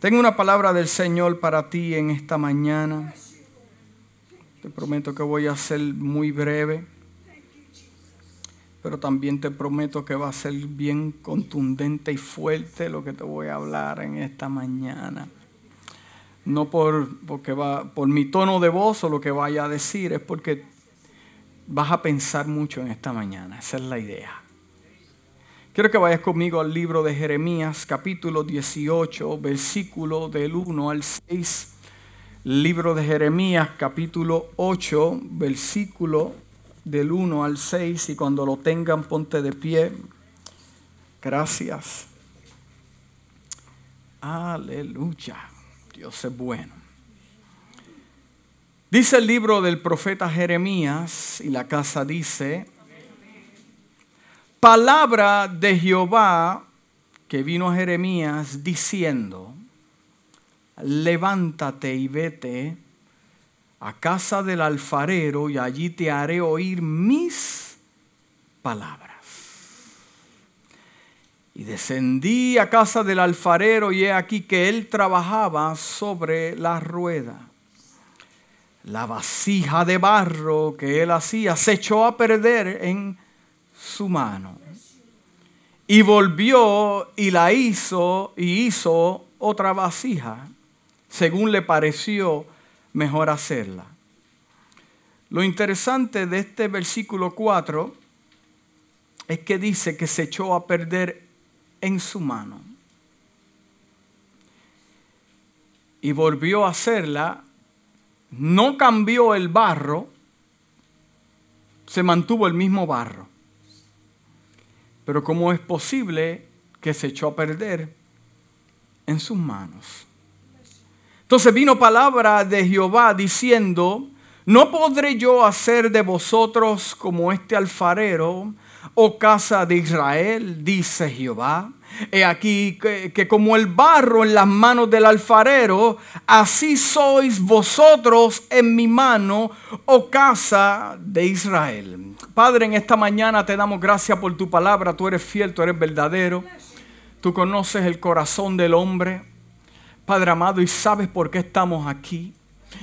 Tengo una palabra del Señor para ti en esta mañana. Te prometo que voy a ser muy breve, pero también te prometo que va a ser bien contundente y fuerte lo que te voy a hablar en esta mañana. No por, porque va, por mi tono de voz o lo que vaya a decir, es porque vas a pensar mucho en esta mañana. Esa es la idea. Quiero que vayas conmigo al libro de Jeremías, capítulo 18, versículo del 1 al 6. Libro de Jeremías, capítulo 8, versículo del 1 al 6. Y cuando lo tengan, ponte de pie. Gracias. Aleluya. Dios es bueno. Dice el libro del profeta Jeremías, y la casa dice, palabra de Jehová que vino a Jeremías diciendo, levántate y vete a casa del alfarero y allí te haré oír mis palabras. Y descendí a casa del alfarero y he aquí que él trabajaba sobre la rueda. La vasija de barro que él hacía se echó a perder en su mano. Y volvió y la hizo y hizo otra vasija, según le pareció mejor hacerla. Lo interesante de este versículo 4 es que dice que se echó a perder en su mano. Y volvió a hacerla, no cambió el barro, se mantuvo el mismo barro. Pero ¿cómo es posible que se echó a perder en sus manos? Entonces vino palabra de Jehová diciendo, no podré yo hacer de vosotros como este alfarero, oh casa de Israel, dice Jehová. He aquí que, como el barro en las manos del alfarero, así sois vosotros en mi mano, oh casa de Israel. Padre, en esta mañana te damos gracias por tu palabra. Tú eres fiel, tú eres verdadero. Tú conoces el corazón del hombre, Padre amado, y sabes por qué estamos aquí.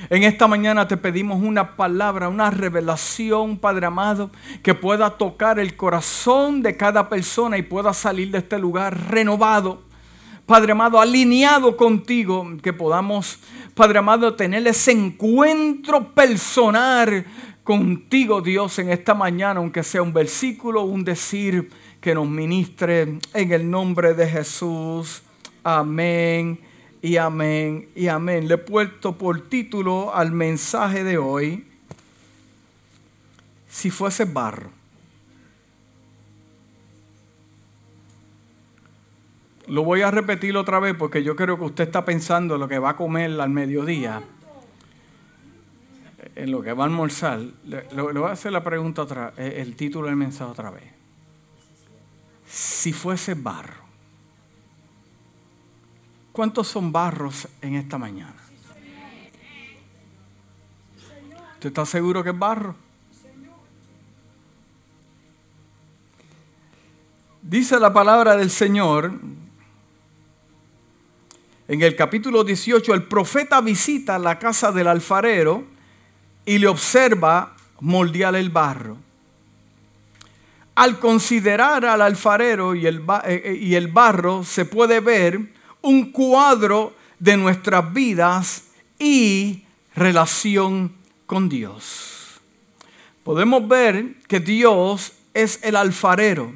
En esta mañana te pedimos una palabra, una revelación, Padre amado, que pueda tocar el corazón de cada persona y pueda salir de este lugar renovado. Padre amado, alineado contigo, que podamos, Padre amado, tener ese encuentro personal contigo, Dios, en esta mañana, aunque sea un versículo, un decir que nos ministre en el nombre de Jesús. Amén y amén y amén. Le he puesto por título al mensaje de hoy, si fuese barro. Lo voy a repetir otra vez porque yo creo que usted está pensando lo que va a comer al mediodía en lo que va a almorzar, le, voy a hacer la pregunta otra, el título del mensaje otra vez. Si fuese barro, ¿cuántos son barros en esta mañana? ¿Usted está seguro que es barro? Dice la palabra del Señor en el capítulo 18, el profeta visita la casa del alfarero y le observa moldear el barro. Al considerar al alfarero y el, eh, eh, barro, se puede ver un cuadro de nuestras vidas y relación con Dios. Podemos ver que Dios es el alfarero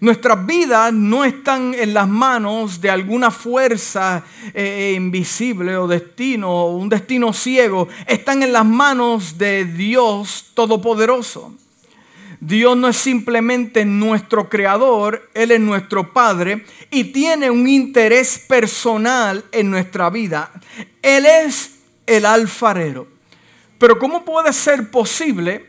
Nuestras vidas no están en las manos de alguna fuerza eh, invisible o destino, un destino ciego. Están en las manos de Dios Todopoderoso. Dios no es simplemente nuestro creador, Él es nuestro Padre y tiene un interés personal en nuestra vida. Él es el alfarero. Pero ¿cómo puede ser posible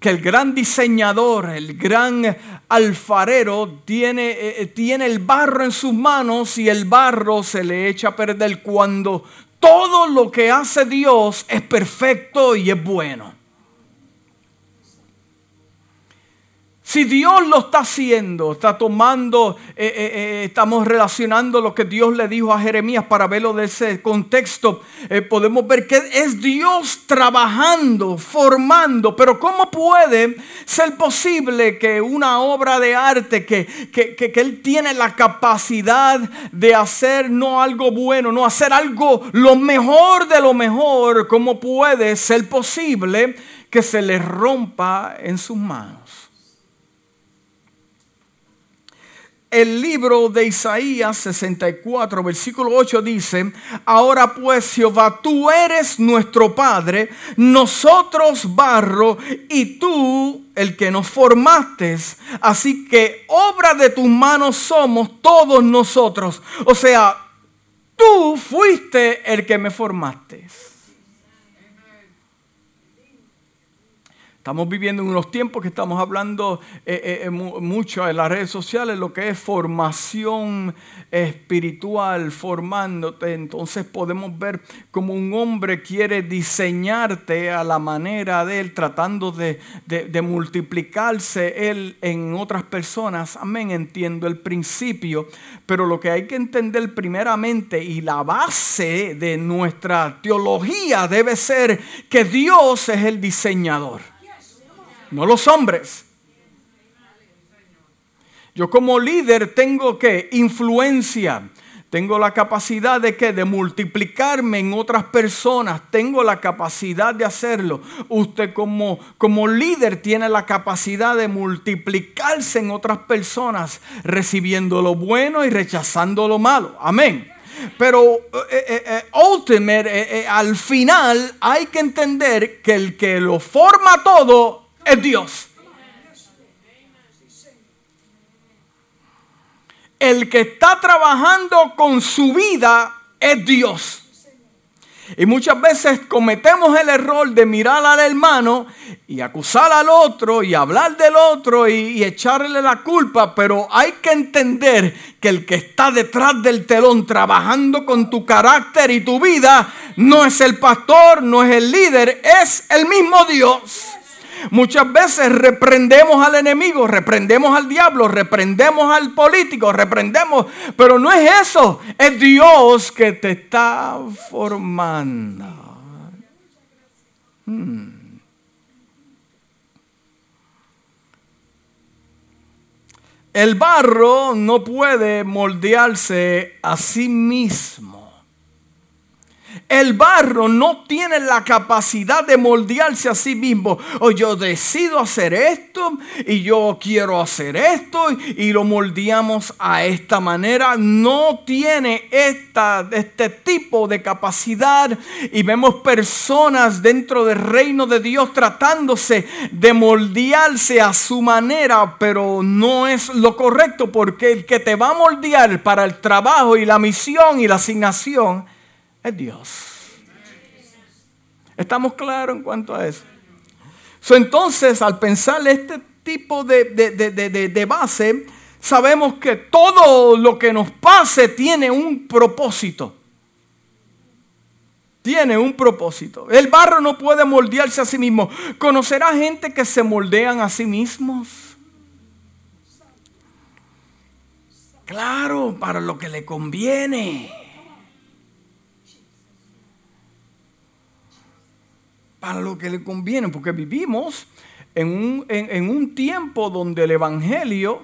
que el gran diseñador, el gran alfarero tiene, eh, tiene, el barro en sus manos y el barro se le echa a perder cuando todo lo que hace Dios es perfecto y es bueno. Si Dios lo está haciendo, está tomando, eh, eh, eh, estamos relacionando lo que Dios le dijo a Jeremías para verlo de ese contexto, podemos ver que es Dios trabajando, formando, pero ¿cómo puede ser posible que una obra de arte, que, que, que Él tiene la capacidad de hacer no algo bueno, no hacer algo lo mejor de lo mejor, ¿cómo puede ser posible que se le rompa en sus manos? El libro de Isaías 64, versículo 8 dice, ahora pues Jehová, tú eres nuestro Padre, nosotros barro y tú el que nos formaste. Así que obra de tus manos somos todos nosotros. O sea, tú fuiste el que me formaste. Estamos viviendo en unos tiempos que estamos hablando eh, eh, eh, mucho en las redes sociales, lo que es formación espiritual, formándote. Entonces podemos ver como un hombre quiere diseñarte a la manera de él, tratando de, de multiplicarse él en otras personas. Amén, entiendo el principio, pero lo que hay que entender primeramente y la base de nuestra teología debe ser que Dios es el diseñador no los hombres. Yo como líder tengo que influencia, tengo la capacidad de que de multiplicarme en otras personas, tengo la capacidad de hacerlo. Usted como como líder tiene la capacidad de multiplicarse en otras personas, recibiendo lo bueno y rechazando lo malo. Amén. Pero eh, eh, eh, al final hay que entender que el que lo forma todo es Dios. El que está trabajando con su vida es Dios. Y muchas veces cometemos el error de mirar al hermano y acusar al otro y hablar del otro y, echarle la culpa, pero hay que entender que el que está detrás del telón trabajando con tu carácter y tu vida no es el pastor, no es el líder, es el mismo Dios. Muchas veces reprendemos al enemigo, reprendemos al diablo, reprendemos al político, reprendemos, pero no es eso, es Dios que te está formando. Hmm. El barro no puede moldearse a sí mismo. El barro no tiene la capacidad de moldearse a sí mismo. O yo decido hacer esto y yo quiero hacer esto y lo moldeamos a esta manera. No tiene esta, este tipo de capacidad y vemos personas dentro del reino de Dios tratándose de moldearse a su manera, pero no es lo correcto porque el que te va a moldear para el trabajo y la misión y la asignación es Dios. ¿Estamos claros en cuanto a eso? entonces, al pensar este tipo de, de, base, sabemos que todo lo que nos pase tiene un propósito. Tiene un propósito. El barro no puede moldearse a sí mismo. ¿Conocerá gente que se moldean a sí mismos? Claro, para lo que le conviene. Para lo que le conviene, porque vivimos en un, en, un tiempo donde el Evangelio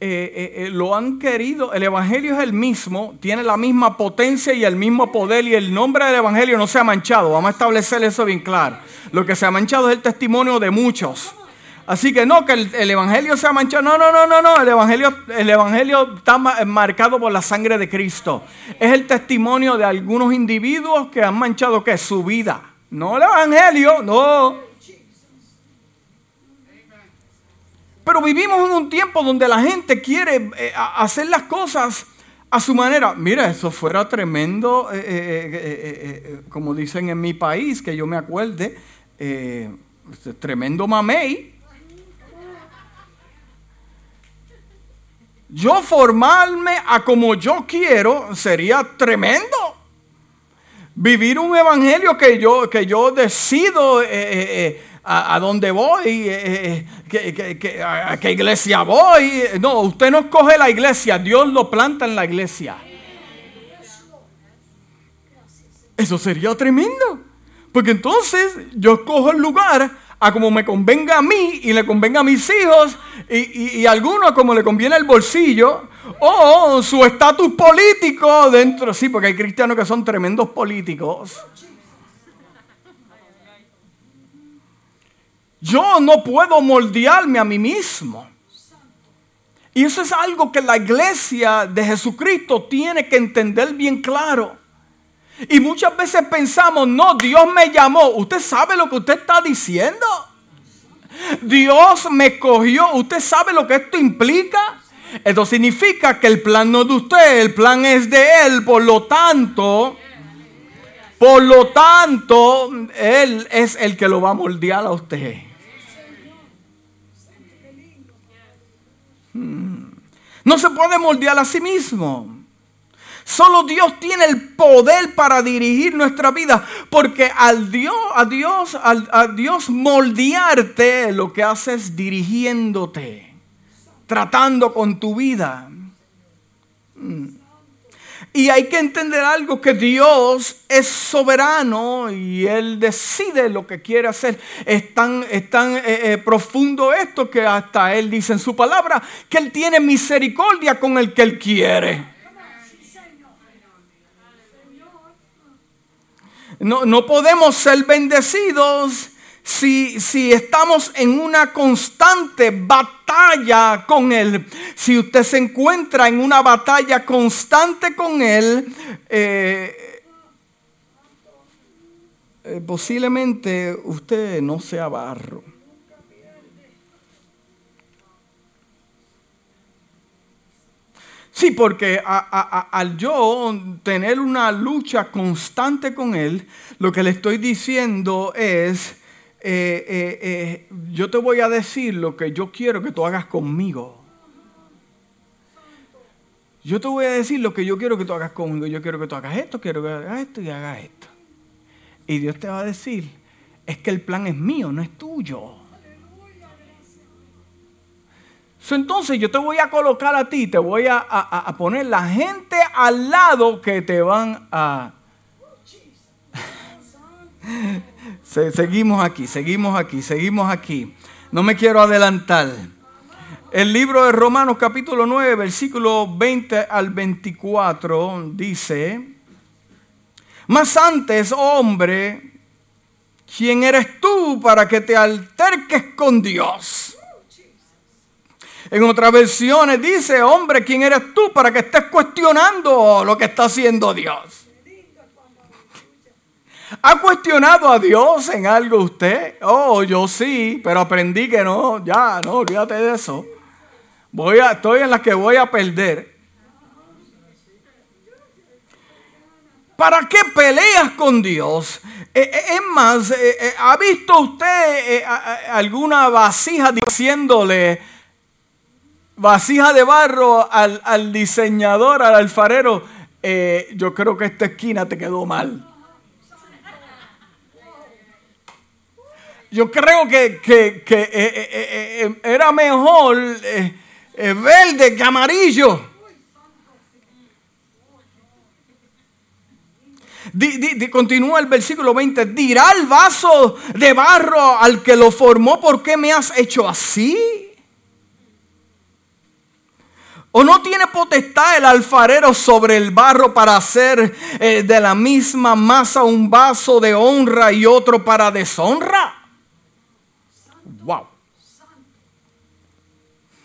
eh, eh, eh, lo han querido, el Evangelio es el mismo, tiene la misma potencia y el mismo poder y el nombre del Evangelio no se ha manchado, vamos a establecer eso bien claro. Lo que se ha manchado es el testimonio de muchos. Así que no, que el, Evangelio se ha manchado. No, no, no, no, no. El Evangelio, el Evangelio está marcado por la sangre de Cristo. Es el testimonio de algunos individuos que han manchado su vida. No el Evangelio, no. Pero vivimos en un tiempo donde la gente quiere eh, hacer las cosas a su manera. Mira, eso fuera tremendo, eh, eh, como dicen en mi país, que yo me acuerde, tremendo mamey. Yo formarme a como yo quiero sería tremendo vivir un evangelio que yo, que yo decido eh, eh, eh, a, dónde voy, eh, a, qué iglesia voy. No, usted no escoge la iglesia, Dios lo planta en la iglesia. Eso sería tremendo. Porque entonces yo escojo el lugar a como me convenga a mí y le convenga a mis hijos y, y, a algunos como le conviene el bolsillo o su estatus político dentro. Sí, porque hay cristianos que son tremendos políticos. Yo no puedo moldearme a mí mismo. Y eso es algo que la iglesia de Jesucristo tiene que entender bien claro. Y muchas veces pensamos, no, Dios me llamó. ¿Usted sabe lo que usted está diciendo? Dios me cogió. ¿Usted sabe lo que esto implica? Esto significa que el plan no es de usted, el plan es de Él. Por lo tanto, por lo tanto, Él es el que lo va a moldear a usted. Hmm. No se puede moldear a sí mismo. Solo Dios tiene el poder para dirigir nuestra vida. Porque al Dios, a Dios, a Dios moldearte, lo que hace es dirigiéndote, tratando con tu vida. Mm. Y hay que entender algo, que Dios es soberano y Él decide lo que quiere hacer. Es tan, es tan eh, eh, profundo esto que hasta Él dice en su palabra que Él tiene misericordia con el que Él quiere. No, podemos ser bendecidos si, si, estamos en una constante batalla con Él. Si usted se encuentra en una batalla constante con Él, eh, eh, posiblemente usted no sea barro. Sí, porque al yo tener una lucha constante con Él, lo que le estoy diciendo es, eh, eh, eh, yo te voy a decir lo que yo quiero que tú hagas conmigo. Yo te voy a decir lo que yo quiero que tú hagas conmigo. Yo quiero que tú hagas esto, quiero que hagas esto y hagas esto. Y Dios te va a decir, es que el plan es mío, no es tuyo entonces yo te voy a colocar a ti, te voy a, poner la gente al lado que te van a... seguimos aquí, seguimos aquí, seguimos aquí. No me quiero adelantar. El libro de Romanos capítulo 9, versículo 20 al 24 dice, más antes, hombre, ¿quién eres tú para que te alterques con Dios? En otras versiones dice, hombre, ¿quién eres tú para que estés cuestionando lo que está haciendo Dios? ¿Ha cuestionado a Dios en algo usted? Oh, yo sí, pero aprendí que no, ya, no, olvídate de eso. Voy a, estoy en la que voy a perder. ¿Para qué peleas con Dios? Eh, eh, es más, eh, ¿ha visto usted alguna vasija diciéndole, vasija de barro al, diseñador, al alfarero, eh, yo creo que esta esquina te quedó mal. Yo creo que, eh, eh, era mejor verde que amarillo. continúa el versículo 20. Dirá el vaso de barro al que lo formó, ¿por qué me has hecho así? ¿O no tiene potestad el alfarero sobre el barro para hacer eh, de la misma masa un vaso de honra y otro para deshonra? Wow.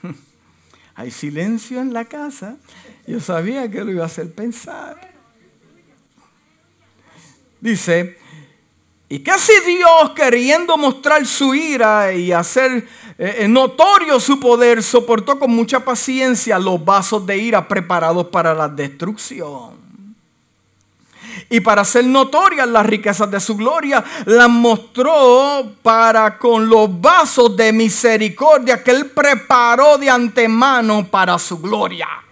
Hay silencio en la casa. Yo sabía que lo iba a hacer pensar. Dice, y casi Dios queriendo mostrar su ira y hacer eh, notorio su poder, soportó con mucha paciencia los vasos de ira preparados para la destrucción. Y para hacer notorias las riquezas de su gloria, las mostró para con los vasos de misericordia que él preparó de antemano para su gloria.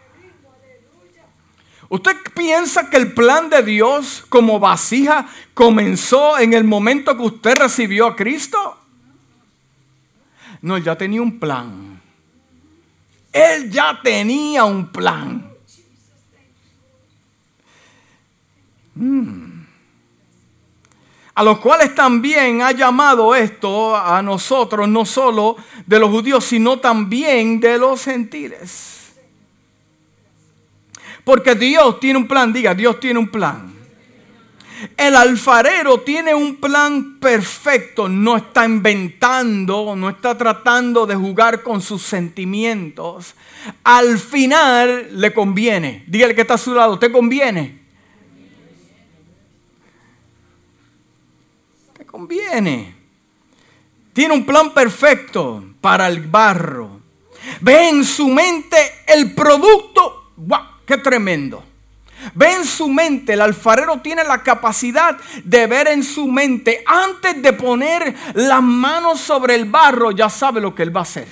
¿Usted piensa que el plan de Dios como vasija comenzó en el momento que usted recibió a Cristo? No, él ya tenía un plan. Él ya tenía un plan. Mm. A los cuales también ha llamado esto a nosotros, no solo de los judíos, sino también de los gentiles. Porque Dios tiene un plan, diga, Dios tiene un plan. El alfarero tiene un plan perfecto, no está inventando, no está tratando de jugar con sus sentimientos. Al final le conviene. Dígale que está a su lado, ¿te conviene? ¿Te conviene? Tiene un plan perfecto para el barro. Ve en su mente el producto. ¡Wow! ¡Qué tremendo! Ve en su mente, el alfarero tiene la capacidad de ver en su mente, antes de poner las manos sobre el barro, ya sabe lo que él va a hacer.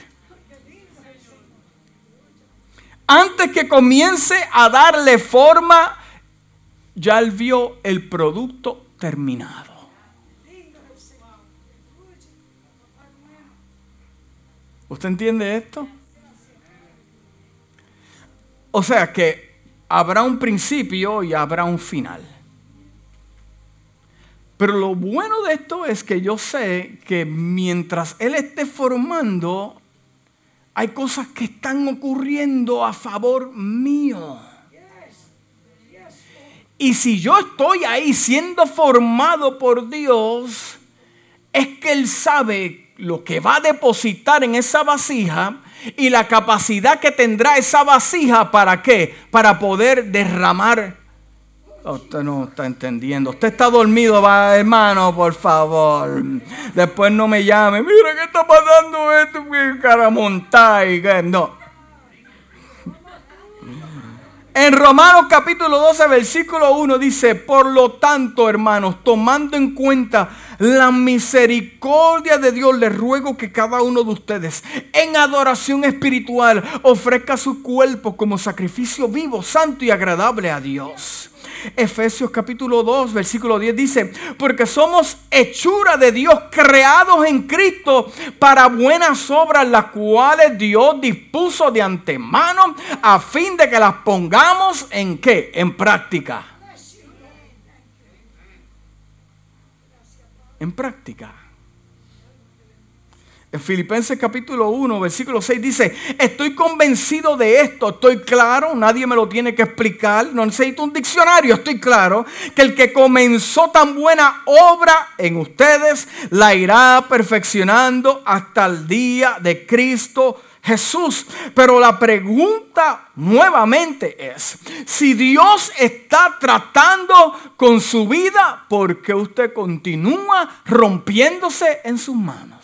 Antes que comience a darle forma, ya él vio el producto terminado. ¿Usted entiende esto? O sea que habrá un principio y habrá un final. Pero lo bueno de esto es que yo sé que mientras Él esté formando, hay cosas que están ocurriendo a favor mío. Y si yo estoy ahí siendo formado por Dios, es que Él sabe lo que va a depositar en esa vasija y la capacidad que tendrá esa vasija para qué? Para poder derramar. Usted no está entendiendo. Usted está dormido, hermano, por favor. Después no me llame. Mira qué está pasando esto, caramontay. No. En Romanos capítulo 12, versículo 1 dice, por lo tanto, hermanos, tomando en cuenta la misericordia de Dios, les ruego que cada uno de ustedes en adoración espiritual ofrezca su cuerpo como sacrificio vivo, santo y agradable a Dios. Efesios capítulo 2, versículo 10 dice, porque somos hechura de Dios, creados en Cristo para buenas obras, las cuales Dios dispuso de antemano a fin de que las pongamos en qué? En práctica. En práctica. En Filipenses capítulo 1, versículo 6 dice, estoy convencido de esto, estoy claro, nadie me lo tiene que explicar, no necesito un diccionario, estoy claro, que el que comenzó tan buena obra en ustedes la irá perfeccionando hasta el día de Cristo Jesús. Pero la pregunta nuevamente es, si Dios está tratando con su vida, ¿por qué usted continúa rompiéndose en sus manos?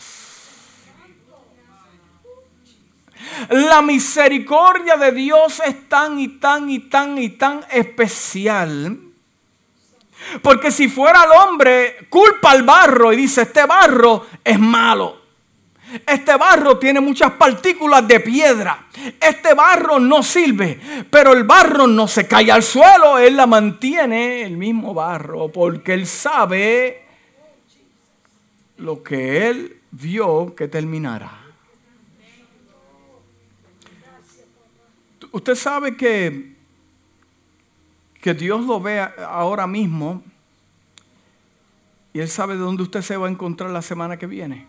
La misericordia de Dios es tan y tan y tan y tan especial. Porque si fuera el hombre, culpa al barro y dice, este barro es malo. Este barro tiene muchas partículas de piedra. Este barro no sirve, pero el barro no se cae al suelo. Él la mantiene el mismo barro porque él sabe lo que él vio que terminará. Usted sabe que, que Dios lo ve ahora mismo y Él sabe de dónde usted se va a encontrar la semana que viene.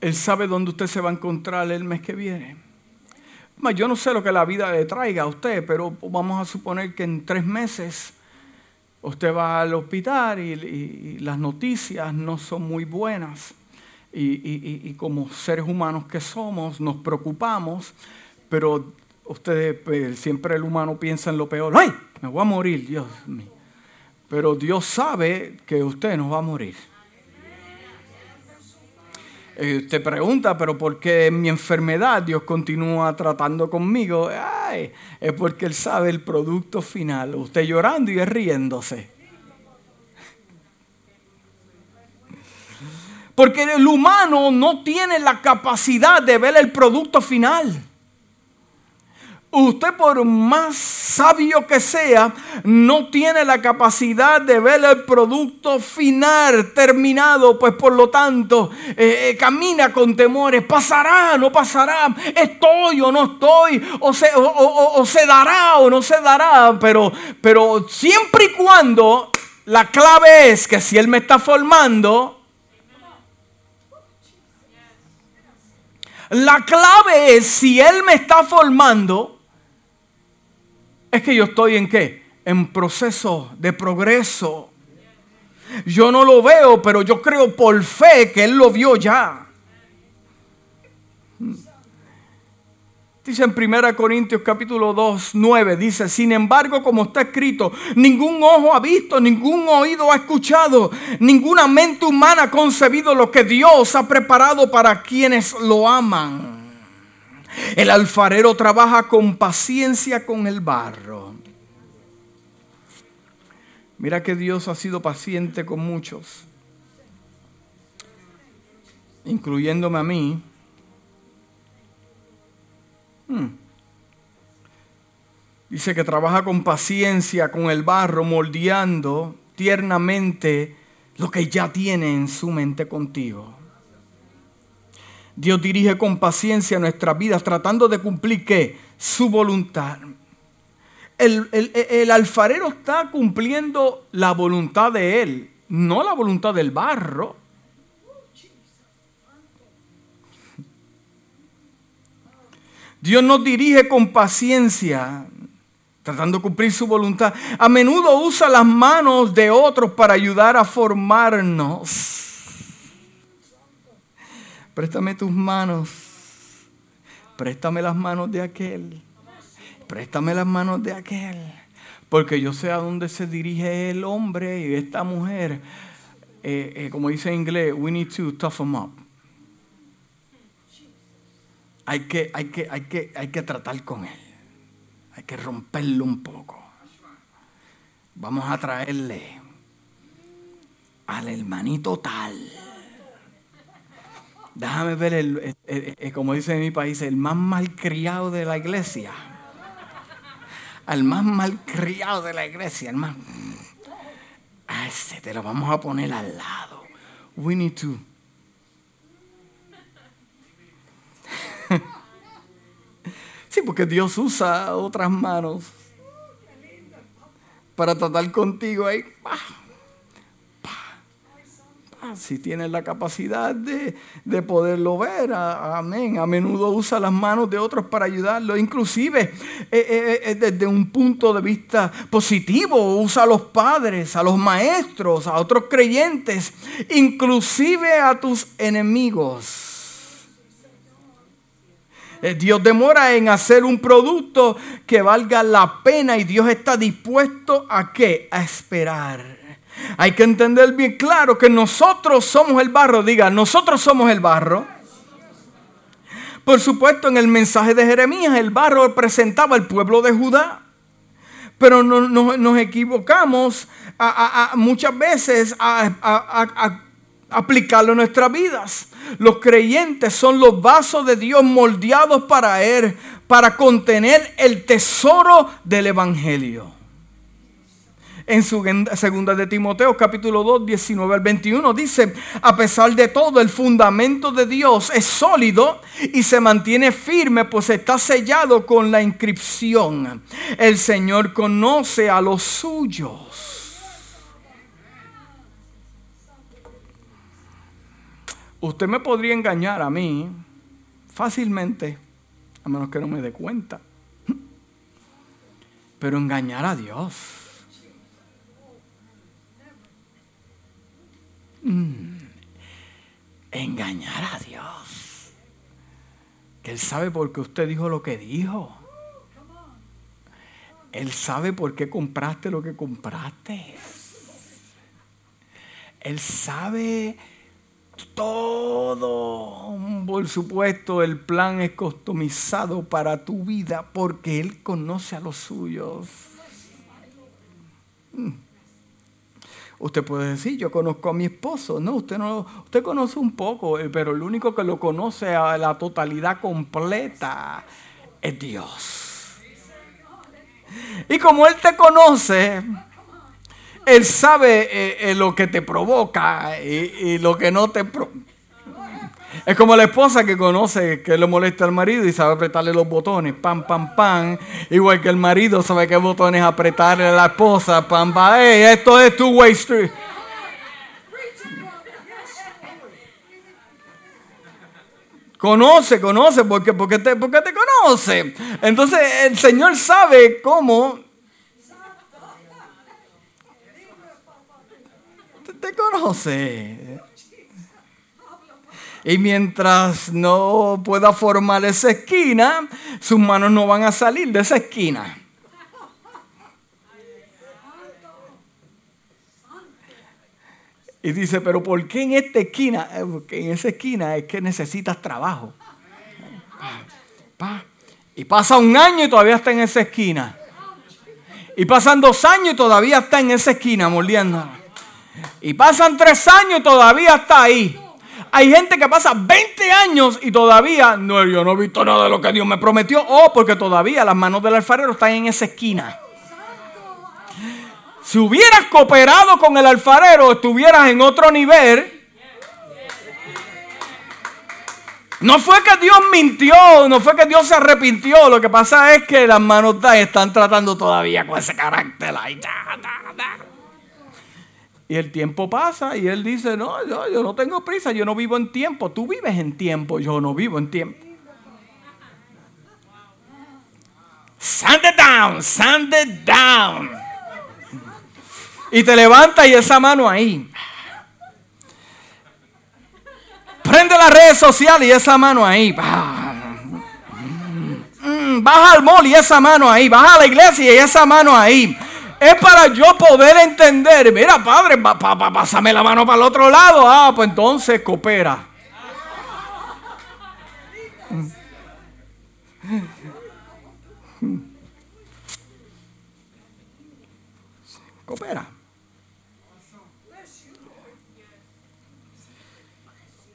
Él sabe dónde usted se va a encontrar el mes que viene. Yo no sé lo que la vida le traiga a usted, pero vamos a suponer que en tres meses usted va al hospital y las noticias no son muy buenas y, como seres humanos que somos nos preocupamos, pero ustedes pues, siempre el humano piensa en lo peor. ¡Ay! Me voy a morir, Dios mío. Pero Dios sabe que usted no va a morir. Eh, usted pregunta, pero ¿por qué en mi enfermedad Dios continúa tratando conmigo? Ay, es porque Él sabe el producto final. Usted llorando y riéndose. Porque el humano no tiene la capacidad de ver el producto final. Usted por más sabio que sea, no tiene la capacidad de ver el producto final, terminado, pues por lo tanto eh, eh, camina con temores, pasará, no pasará, estoy o no estoy, o se, o, se dará o no se dará, pero, pero siempre y cuando la clave es que si Él me está formando, la clave es si Él me está formando, es que yo estoy en qué? En proceso de progreso. Yo no lo veo, pero yo creo por fe que Él lo vio ya. Dice en 1 Corintios capítulo 2, 9, dice, sin embargo, como está escrito, ningún ojo ha visto, ningún oído ha escuchado, ninguna mente humana ha concebido lo que Dios ha preparado para quienes lo aman. El alfarero trabaja con paciencia con el barro. Mira que Dios ha sido paciente con muchos, incluyéndome a mí. Hmm. Dice que trabaja con paciencia con el barro, moldeando tiernamente lo que ya tiene en su mente contigo. Dios dirige con paciencia nuestras vidas tratando de cumplir ¿qué? su voluntad. El, el, alfarero está cumpliendo la voluntad de él, no la voluntad del barro. Dios nos dirige con paciencia, tratando de cumplir su voluntad. A menudo usa las manos de otros para ayudar a formarnos. Préstame tus manos. Préstame las manos de aquel. Préstame las manos de aquel. Porque yo sé a dónde se dirige el hombre y esta mujer. Eh, eh, como dice en inglés, we need to tough them up. Hay que, hay, que, hay, que, hay que tratar con él. Hay que romperlo un poco. Vamos a traerle al hermanito tal déjame ver, el, como dice en mi país, el más malcriado de la iglesia. Al más malcriado de la iglesia, el más... Ese te lo vamos a poner al lado. We need to... sí, porque Dios usa otras manos para tratar contigo ahí si tienes la capacidad de, poderlo ver, amén. A menudo usa las manos de otros para ayudarlo, inclusive eh, eh, eh, desde un punto de vista positivo, usa a los padres, a los maestros, a otros creyentes, inclusive a tus enemigos. Dios demora en hacer un producto que valga la pena y Dios está dispuesto a qué? A esperar. Hay que entender bien claro que nosotros somos el barro. Diga, nosotros somos el barro. Por supuesto, en el mensaje de Jeremías, el barro representaba al pueblo de Judá. Pero nos equivocamos muchas veces a, aplicarlo en nuestras vidas. Los creyentes son los vasos de Dios moldeados para Él, para contener el tesoro del Evangelio en su segunda de Timoteo capítulo 2, 19 al 21. Dice, a pesar de todo, el fundamento de Dios es sólido y se mantiene firme, pues está sellado con la inscripción. El Señor conoce a los suyos. Usted me podría engañar a mí fácilmente, a menos que no me dé cuenta. Pero engañar a Dios Mm. engañar a Dios. Que Él sabe por qué usted dijo lo que dijo. Él sabe por qué compraste lo que compraste. Él sabe todo. Por supuesto, el plan es customizado para tu vida porque Él conoce a los suyos. Mm. Usted puede decir, yo conozco a mi esposo. No, usted no, usted conoce un poco, eh, pero el único que lo conoce a la totalidad completa es Dios. Y como Él te conoce, Él sabe eh, eh, lo que te provoca y, lo que no te provoca. Es como la esposa que conoce que le molesta al marido y sabe apretarle los botones, pam, pam, pam. Igual que el marido sabe qué botones apretarle a la esposa, pam, pam. esto es two way street. Conoce, conoce, porque, porque, te, porque te conoce. Entonces el Señor sabe cómo te conoce. Y mientras no pueda formar esa esquina, sus manos no van a salir de esa esquina. Y dice, pero ¿por qué en esta esquina? Porque en esa esquina es que necesitas trabajo. Y pasa un año y todavía está en esa esquina. Y pasan dos años y todavía está en esa esquina mordiendo. Y pasan tres años y todavía está ahí. Hay gente que pasa 20 años y todavía no, yo no he visto nada de lo que Dios me prometió. O porque todavía las manos del alfarero están en esa esquina. Si hubieras cooperado con el alfarero, estuvieras en otro nivel. No fue que Dios mintió, no fue que Dios se arrepintió. Lo que pasa es que las manos están tratando todavía con ese carácter. Y el tiempo pasa y él dice, no, yo, yo no tengo prisa, yo no vivo en tiempo. Tú vives en tiempo, yo no vivo en tiempo. Sand it down, sand it down. Y te levanta y esa mano ahí. Prende las redes sociales y esa mano ahí. Mm, baja al mall y esa mano ahí. Baja a la iglesia y esa mano ahí. Es para yo poder entender. Mira, padre, pásame la mano para el otro lado. Ah, pues entonces coopera. Coopera.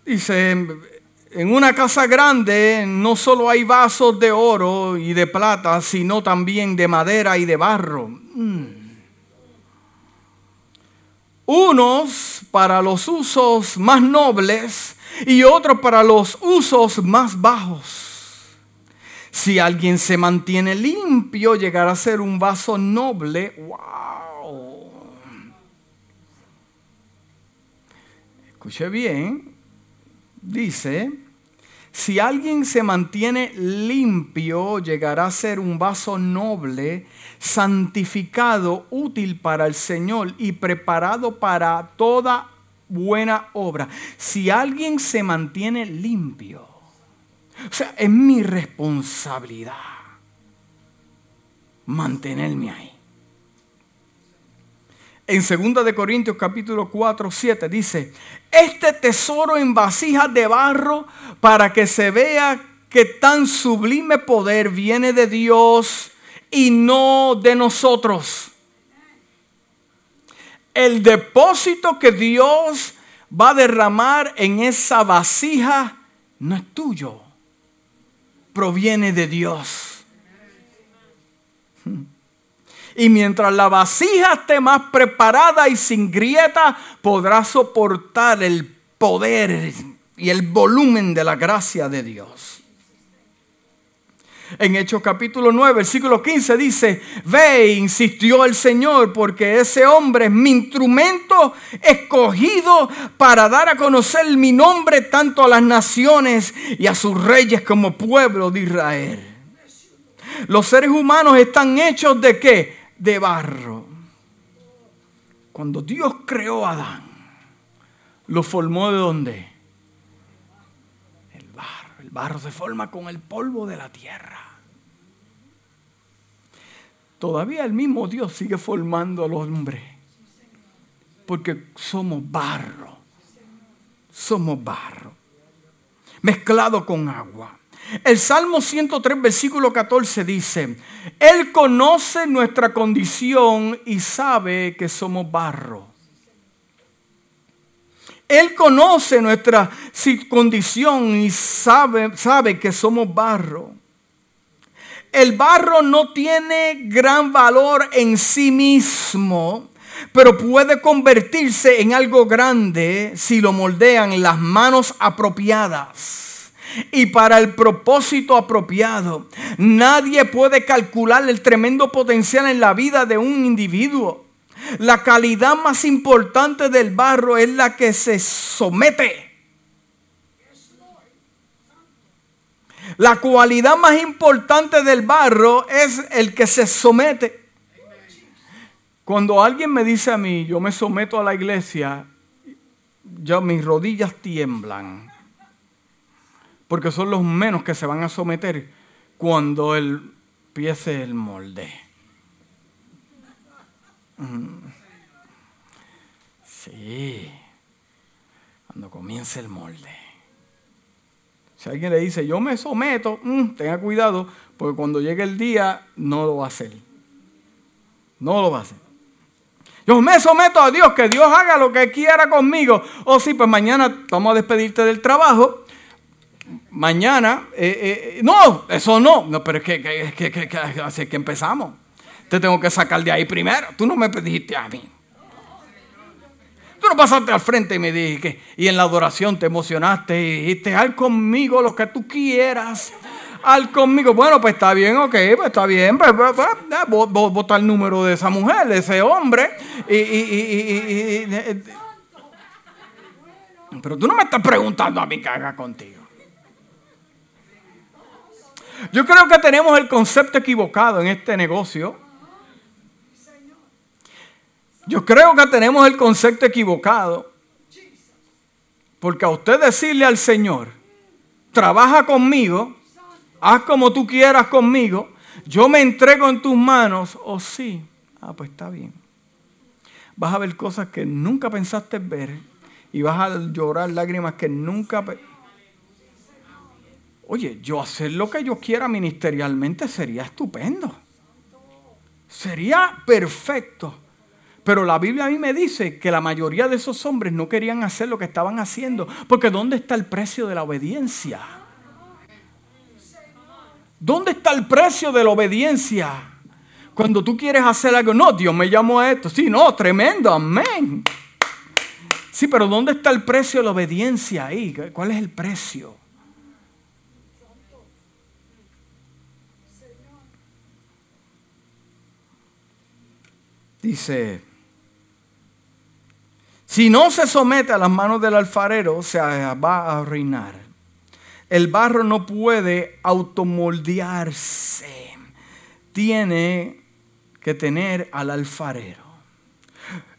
Dice, en una casa grande no solo hay vasos de oro y de plata, sino también de madera y de barro. Mm. Unos para los usos más nobles y otros para los usos más bajos. Si alguien se mantiene limpio, llegará a ser un vaso noble. ¡Wow! Escuche bien dice, si alguien se mantiene limpio, llegará a ser un vaso noble, santificado, útil para el Señor y preparado para toda buena obra. Si alguien se mantiene limpio, o sea, es mi responsabilidad mantenerme ahí. En 2 de Corintios capítulo 4, 7 dice, este tesoro en vasijas de barro para que se vea que tan sublime poder viene de Dios y no de nosotros. El depósito que Dios va a derramar en esa vasija no es tuyo, proviene de Dios. Y mientras la vasija esté más preparada y sin grieta, podrá soportar el poder y el volumen de la gracia de Dios. En Hechos capítulo 9, versículo 15 dice, ve, insistió el Señor, porque ese hombre es mi instrumento escogido para dar a conocer mi nombre tanto a las naciones y a sus reyes como pueblo de Israel. Los seres humanos están hechos de qué? De barro. Cuando Dios creó a Adán, lo formó de dónde? El barro. El barro se forma con el polvo de la tierra. Todavía el mismo Dios sigue formando al hombre. Porque somos barro. Somos barro. Mezclado con agua. El Salmo 103, versículo 14 dice, Él conoce nuestra condición y sabe que somos barro. Él conoce nuestra condición y sabe, sabe que somos barro. el barro no tiene gran valor en sí mismo, pero puede convertirse en algo grande si lo moldean las manos apropiadas y para el propósito apropiado. Nadie puede calcular el tremendo potencial en la vida de un individuo. La calidad más importante del barro es la que se somete. La cualidad más importante del barro es el que se somete. Cuando alguien me dice a mí, yo me someto a la iglesia, ya mis rodillas tiemblan. Porque son los menos que se van a someter cuando él empiece el molde. Mm. Sí, cuando comience el molde. Si alguien le dice, yo me someto, mm, tenga cuidado, porque cuando llegue el día no lo va a hacer. No lo va a hacer. Yo me someto a Dios, que Dios haga lo que quiera conmigo. O oh, sí, pues mañana vamos a despedirte del trabajo. Mañana, eh, eh, no, eso no. No, pero es que, que, que, que, así que empezamos. Te tengo que sacar de ahí primero. Tú no me pediste a mí. Tú no pasaste al frente y me dijiste, y en la adoración te emocionaste y dijiste, haz conmigo lo que tú quieras. Al conmigo. Bueno, pues está bien, ok, pues está bien. Pues, pues, pues vota el número de esa mujer, de ese hombre. Y, pero tú no me estás preguntando a mí qué haga contigo. Yo creo que tenemos el concepto equivocado en este negocio yo creo que tenemos el concepto equivocado. Porque a usted decirle al Señor, trabaja conmigo, haz como tú quieras conmigo, yo me entrego en tus manos, o oh, sí, ah, pues está bien. Vas a ver cosas que nunca pensaste ver y vas a llorar lágrimas que nunca... Oye, yo hacer lo que yo quiera ministerialmente sería estupendo. Sería perfecto. Pero la Biblia a mí me dice que la mayoría de esos hombres no querían hacer lo que estaban haciendo. Porque ¿dónde está el precio de la obediencia? ¿Dónde está el precio de la obediencia? Cuando tú quieres hacer algo, no, Dios me llamó a esto. Sí, no, tremendo, amén. Sí, pero ¿dónde está el precio de la obediencia ahí? ¿Cuál es el precio? Dice si no se somete a las manos del alfarero, se va a arruinar. El barro no puede automoldearse. Tiene que tener al alfarero.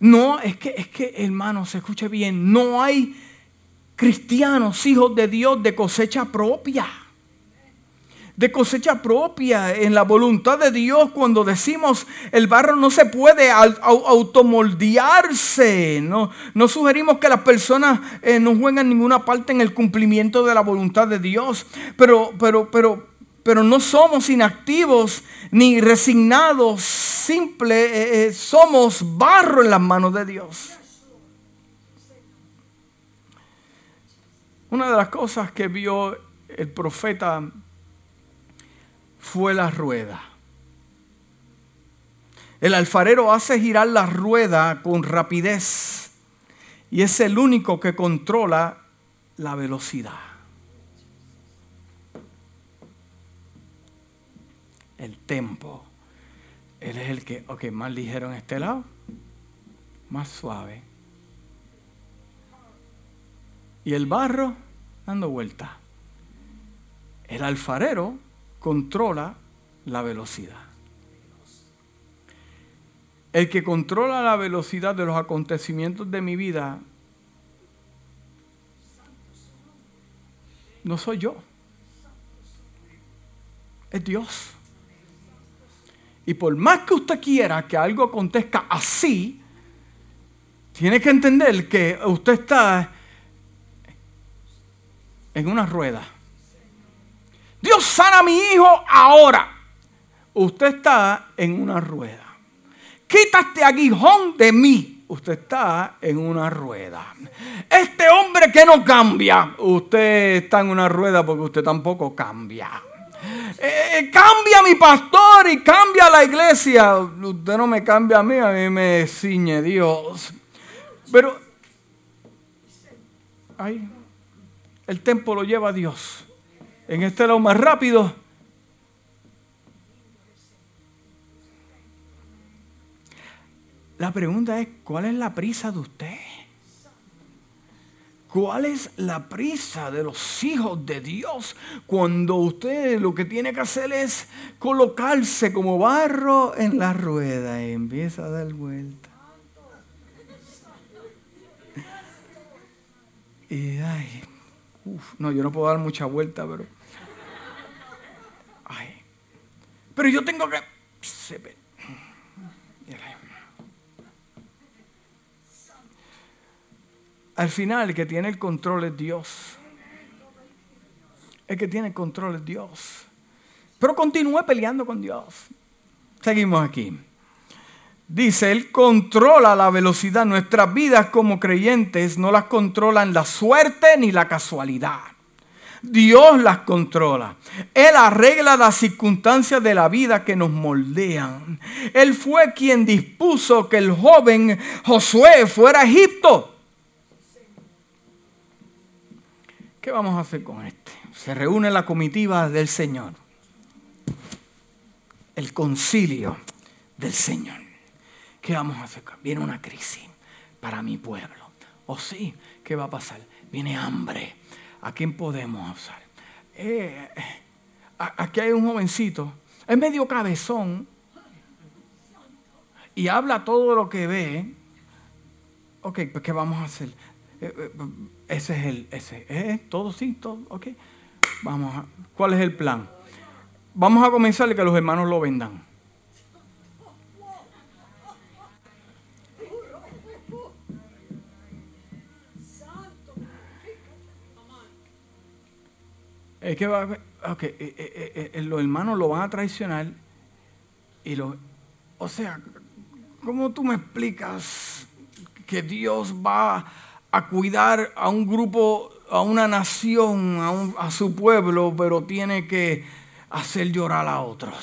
No, es que, es que, hermano, se escuche bien. No hay cristianos, hijos de Dios, de cosecha propia de cosecha propia, en la voluntad de Dios, cuando decimos el barro no se puede automoldearse. No, sugerimos que las personas eh, no jueguen ninguna parte en el cumplimiento de la voluntad de Dios, pero, pero, pero, pero no somos inactivos ni resignados, simple, eh, eh, somos barro en las manos de Dios. Una de las cosas que vio el profeta fue la rueda. El alfarero hace girar la rueda con rapidez y es el único que controla la velocidad. El tempo. Él es el que, ok, más ligero en este lado, más suave. Y el barro dando vuelta. El alfarero controla la velocidad. El que controla la velocidad de los acontecimientos de mi vida no soy yo. Es Dios. Y por más que usted quiera que algo acontezca así, tiene que entender que usted está en una rueda. Dios sana a mi hijo ahora. Usted está en una rueda. Quita este aguijón de mí. Usted está en una rueda. Este hombre que no cambia. Usted está en una rueda porque usted tampoco cambia. Eh, cambia mi pastor y cambia la iglesia. Usted no me cambia a mí, a mí me ciñe Dios. Pero, ay, el tiempo lo lleva Dios. En este lado más rápido. La pregunta es, ¿cuál es la prisa de usted? ¿Cuál es la prisa de los hijos de Dios cuando usted lo que tiene que hacer es colocarse como barro en la rueda y empieza a dar vuelta? Y ay, no, yo no puedo dar mucha vuelta, pero. Ay. Pero yo tengo que. Al final el que tiene el control es Dios. El que tiene el control es Dios. Pero continúe peleando con Dios. Seguimos aquí. Dice, Él controla la velocidad. Nuestras vidas como creyentes no las controlan la suerte ni la casualidad. Dios las controla. Él arregla las circunstancias de la vida que nos moldean. Él fue quien dispuso que el joven Josué fuera a Egipto. ¿Qué vamos a hacer con este? Se reúne la comitiva del Señor. El concilio del Señor. ¿Qué vamos a hacer? Viene una crisis para mi pueblo. ¿O sí? ¿Qué va a pasar? Viene hambre. ¿A quién podemos usar? Eh, aquí hay un jovencito. Es medio cabezón. Y habla todo lo que ve. Ok, pues ¿qué vamos a hacer? Eh, eh, ese es el, ese, ¿eh? todo sí, todo, ok. Vamos a, ¿cuál es el plan? Vamos a comenzar que los hermanos lo vendan. Es que okay, eh, eh, los hermanos lo van a traicionar y lo, o sea, ¿cómo tú me explicas que Dios va a cuidar a un grupo, a una nación, a, su pueblo, pero tiene que hacer llorar a otros.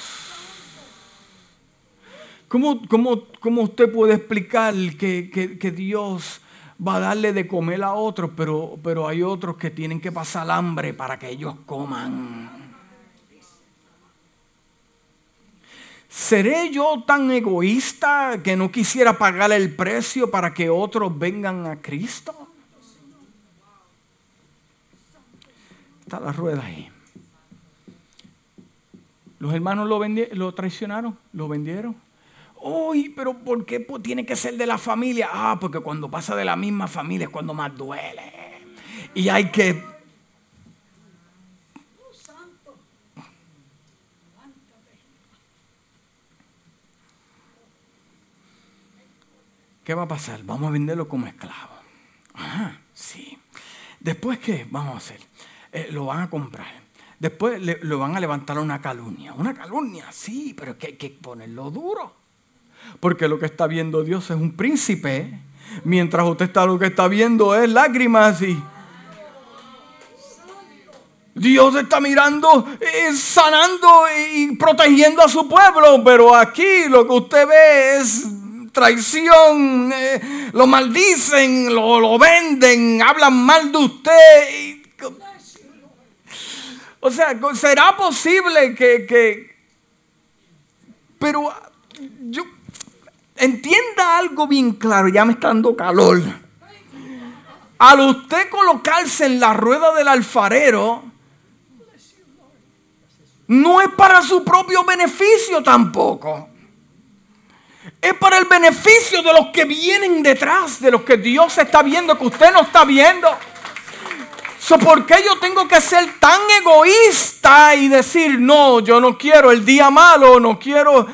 ¿Cómo, cómo, usted puede explicar que, Dios va a darle de comer a otros, pero, pero hay otros que tienen que pasar hambre para que ellos coman? ¿Seré yo tan egoísta que no quisiera pagar el precio para que otros vengan a Cristo? Está la rueda ahí. Los hermanos lo, lo traicionaron, lo vendieron. Uy, pero ¿por qué tiene que ser de la familia? Ah, porque cuando pasa de la misma familia es cuando más duele. Y hay que ¿Qué va a pasar? Vamos a venderlo como esclavo. Ajá, sí. Después, ¿qué vamos a hacer? Eh, lo van a comprar. Después lo van a levantar una calumnia. Una calumnia, sí, pero que hay que ponerlo duro. Porque lo que está viendo Dios es un príncipe. Mientras usted está lo que está viendo es lágrimas y... Dios está mirando, sanando y protegiendo a su pueblo, pero aquí lo que usted ve es traición, eh, lo maldicen, lo, venden, hablan mal de usted. o sea, ¿será posible que, pero yo entienda algo bien claro, ya me está dando calor. Al usted colocarse en la rueda del alfarero, no es para su propio beneficio tampoco es para el beneficio de los que vienen detrás, de los que Dios está viendo, que usted no está viendo. ¿Por qué yo tengo que ser tan egoísta y decir, no, yo no quiero el día malo, no quiero...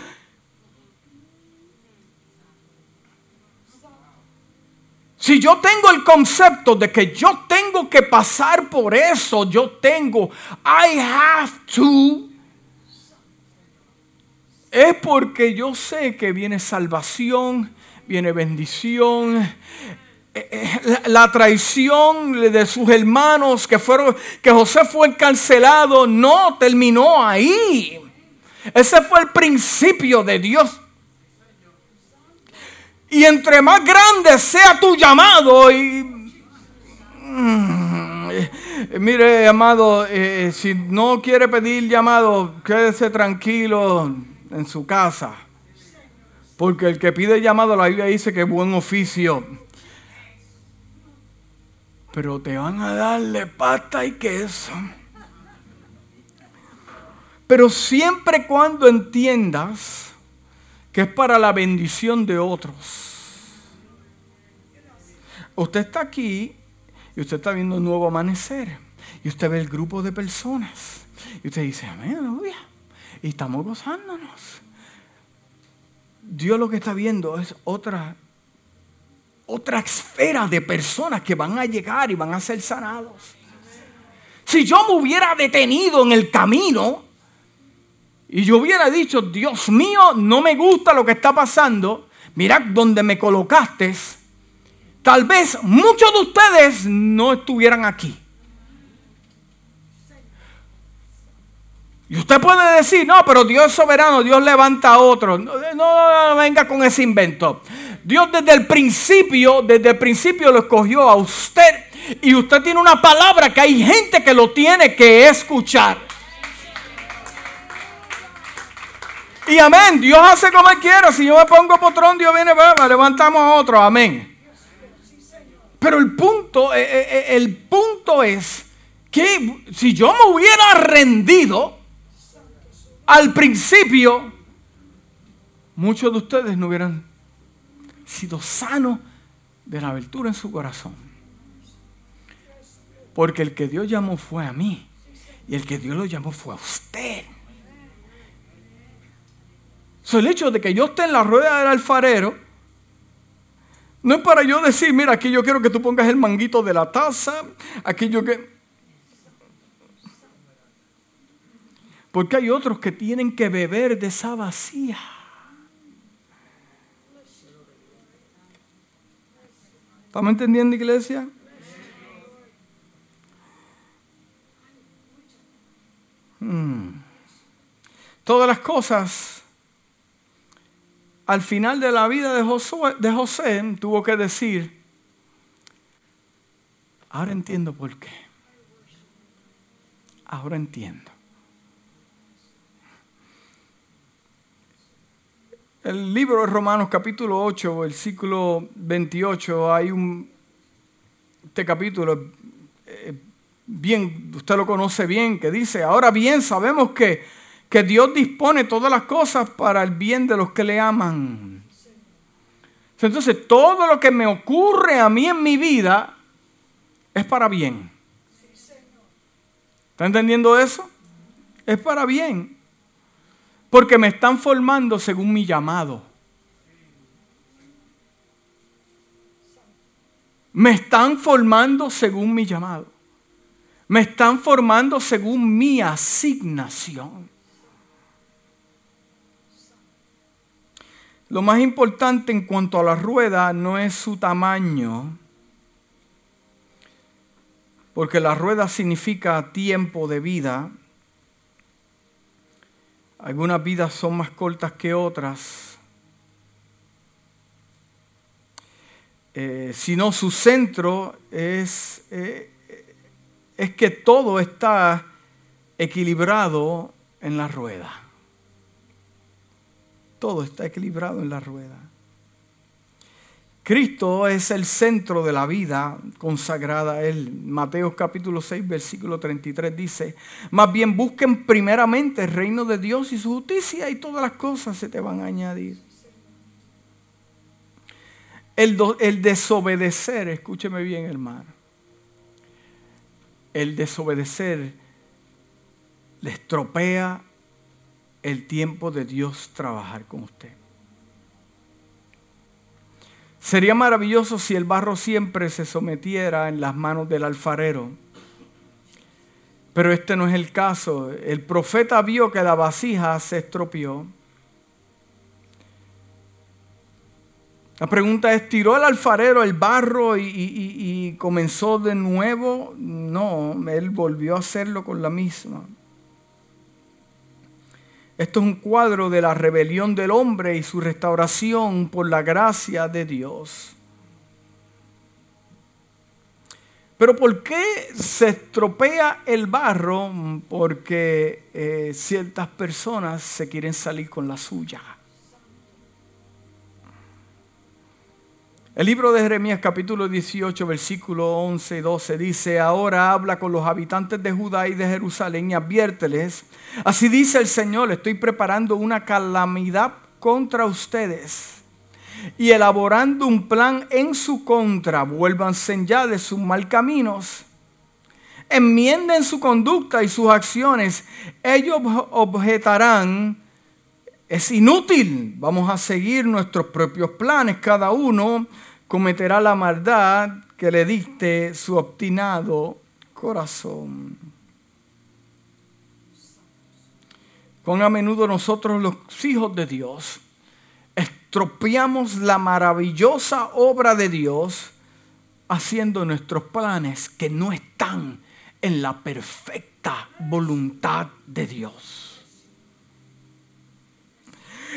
Si yo tengo el concepto de que yo tengo que pasar por eso, yo tengo, I have to, es porque yo sé que viene salvación, viene bendición. eh, eh, la traición de sus hermanos, que, fueron, que José fue encarcelado, no terminó ahí. Ese fue el principio de Dios. Y entre más grande sea tu llamado, y, mm, mire, amado, eh, si no quiere pedir llamado, quédese tranquilo en su casa. Porque el que pide llamado, la Biblia dice que es buen oficio. Pero te van a darle pasta y queso. Pero siempre cuando entiendas que es para la bendición de otros. Usted está aquí y usted está viendo un nuevo amanecer. Y usted ve el grupo de personas. Y usted dice, amén, aleluya. Y estamos gozándonos. Dios lo que está viendo es otra, otra esfera de personas que van a llegar y van a ser sanados. Si yo me hubiera detenido en el camino y yo hubiera dicho, Dios mío, no me gusta lo que está pasando, mira donde me colocaste, tal vez muchos de ustedes no estuvieran aquí. Y usted puede decir, no, pero Dios es soberano, Dios levanta a otro. No, no, venga con ese invento. Dios desde el principio, desde el principio lo escogió a usted. Y usted tiene una palabra que hay gente que lo tiene que escuchar. Y amén, Dios hace como Él quiera. Si yo me pongo potrón, Dios viene, va, levantamos a otro. Amén. Pero el punto, eh, eh, eh, el punto es que si yo me hubiera rendido, al principio, muchos de ustedes no hubieran sido sanos de la abertura en su corazón. Porque el que Dios llamó fue a mí. Y el que Dios lo llamó fue a usted. So, el hecho de que yo esté en la rueda del alfarero no es para yo decir, mira, aquí yo quiero que tú pongas el manguito de la taza, aquí yo que... Porque hay otros que tienen que beber de esa vacía. ¿Estamos entendiendo, iglesia? Hmm. Todas las cosas, al final de la vida de de José, tuvo que decir, ahora entiendo por qué. Ahora entiendo. El libro de Romanos capítulo 8, versículo 28, hay un, este capítulo, eh, bien, usted lo conoce bien, que dice, ahora bien sabemos que, que Dios dispone todas las cosas para el bien de los que le aman. Entonces, todo lo que me ocurre a mí en mi vida es para bien. ¿Está entendiendo eso? Es para bien. Porque me están formando según mi llamado. Me están formando según mi llamado. Me están formando según mi asignación. Lo más importante en cuanto a la rueda no es su tamaño, porque la rueda significa tiempo de vida, algunas vidas son más cortas que otras. Eh, sino su centro es, eh, es que todo está equilibrado en la rueda. Todo está equilibrado en la rueda. Cristo es el centro de la vida consagrada a Él. Mateo capítulo 6, versículo 33 dice, más bien busquen primeramente el reino de Dios y su justicia y todas las cosas se te van a añadir. El, el desobedecer, escúcheme bien hermano, el desobedecer le estropea el tiempo de Dios trabajar con usted. Sería maravilloso si el barro siempre se sometiera en las manos del alfarero. Pero este no es el caso. El profeta vio que la vasija se estropeó. La pregunta es, ¿tiró el alfarero el barro y, y, comenzó de nuevo? No, él volvió a hacerlo con la misma. Esto es un cuadro de la rebelión del hombre y su restauración por la gracia de Dios. Pero ¿por qué se estropea el barro? Porque eh, ciertas personas se quieren salir con la suya. El libro de Jeremías capítulo 18 versículo 11 y 12 dice, ahora habla con los habitantes de Judá y de Jerusalén y adviérteles, así dice el Señor, estoy preparando una calamidad contra ustedes y elaborando un plan en su contra, vuélvanse ya de sus mal caminos. Enmienden su conducta y sus acciones. Ellos objetarán, es inútil, vamos a seguir nuestros propios planes. Cada uno cometerá la maldad que le diste su obstinado corazón. Con a menudo nosotros los hijos de Dios estropeamos la maravillosa obra de Dios haciendo nuestros planes que no están en la perfecta voluntad de Dios.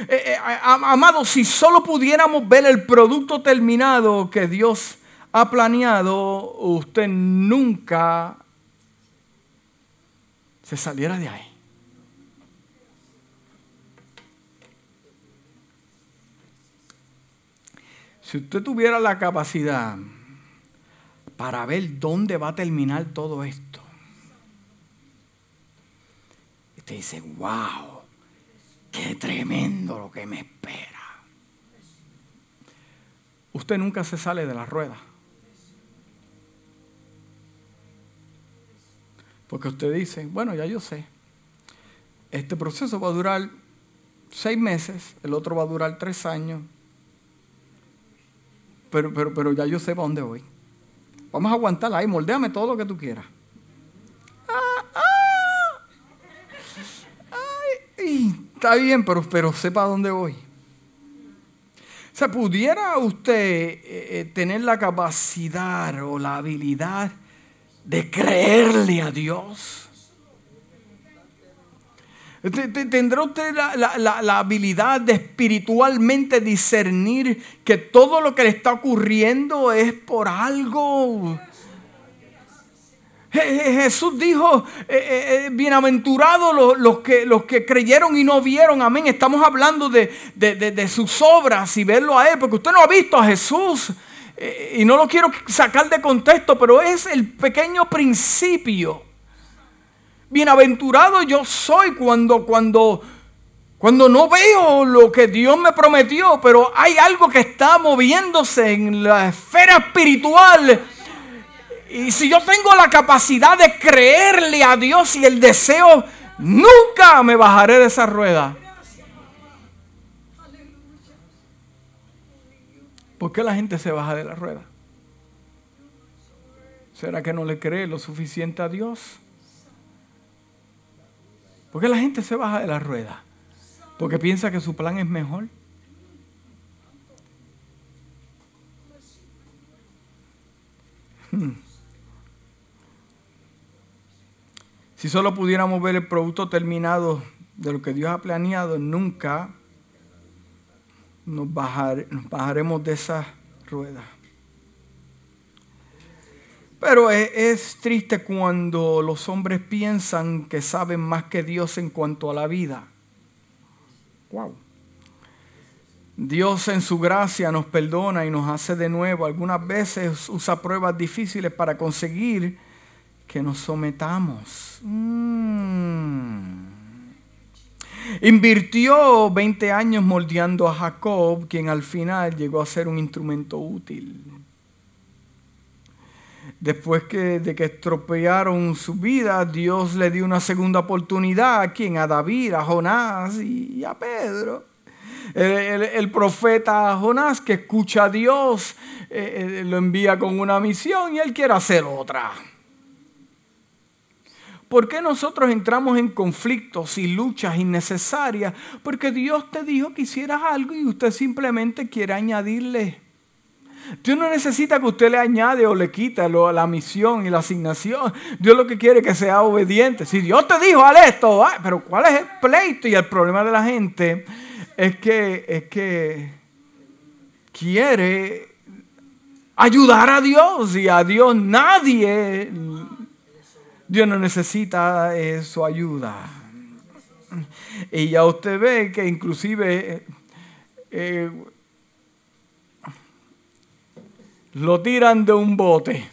Eh, eh, amados, si solo pudiéramos ver el producto terminado que Dios ha planeado, usted nunca se saliera de ahí. Si usted tuviera la capacidad para ver dónde va a terminar todo esto, usted dice, wow, qué tremendo lo que me espera. Usted nunca se sale de la rueda. Porque usted dice, bueno, ya yo sé, este proceso va a durar seis meses, el otro va a durar tres años, pero, pero, pero ya yo sé para dónde voy. Vamos a aguantarla ahí, moldeame todo lo que tú quieras. Ah, ah. Está bien, pero, pero sepa dónde voy. O sea, ¿pudiera usted eh, eh, tener la capacidad o la habilidad de creerle a Dios? ¿Tendrá usted la, habilidad de espiritualmente discernir que todo lo que le está ocurriendo es por algo? Jesús dijo, eh, eh, eh, bienaventurados los, que, los que creyeron y no vieron, amén. Estamos hablando de, de, sus obras y verlo a Él, porque usted no ha visto a Jesús. y no lo quiero sacar de contexto, pero es el pequeño principio Bienaventurado yo soy cuando, cuando, cuando no veo lo que Dios me prometió, pero hay algo que está moviéndose en la esfera espiritual. Y si yo tengo la capacidad de creerle a Dios y el deseo, nunca me bajaré de esa rueda. ¿Por qué la gente se baja de la rueda? ¿Será que no le cree lo suficiente a Dios? ¿Por qué la gente se baja de la rueda? Porque piensa que su plan es mejor. Hmm. Si solo pudiéramos ver el producto terminado de lo que Dios ha planeado, nunca nos, bajaremos de esa rueda. Pero es, triste cuando los hombres piensan que saben más que Dios en cuanto a la vida. Wow. Dios en su gracia nos perdona y nos hace de nuevo. Algunas veces usa pruebas difíciles para conseguir que nos sometamos. Mm. Invirtió 20 años moldeando a Jacob, quien al final llegó a ser un instrumento útil después de que estropearon su vida, Dios le dio una segunda oportunidad a quien, a David, a Jonás y, a Pedro. El, profeta Jonás que escucha a Dios, eh, eh, lo envía con una misión y él quiere hacer otra. ¿Por qué nosotros entramos en conflictos y luchas innecesarias? Porque Dios te dijo que hicieras algo y usted simplemente quiere añadirle. Dios no necesita que usted le añade o le quite la misión y la asignación. Dios lo que quiere es que sea obediente. Si Dios te dijo, haz esto, pero ¿cuál es el pleito? Y el problema de la gente es que, es que quiere ayudar a Dios y a Dios nadie Dios no necesita eh, su ayuda. Y ya usted ve que inclusive eh, lo tiran de un bote.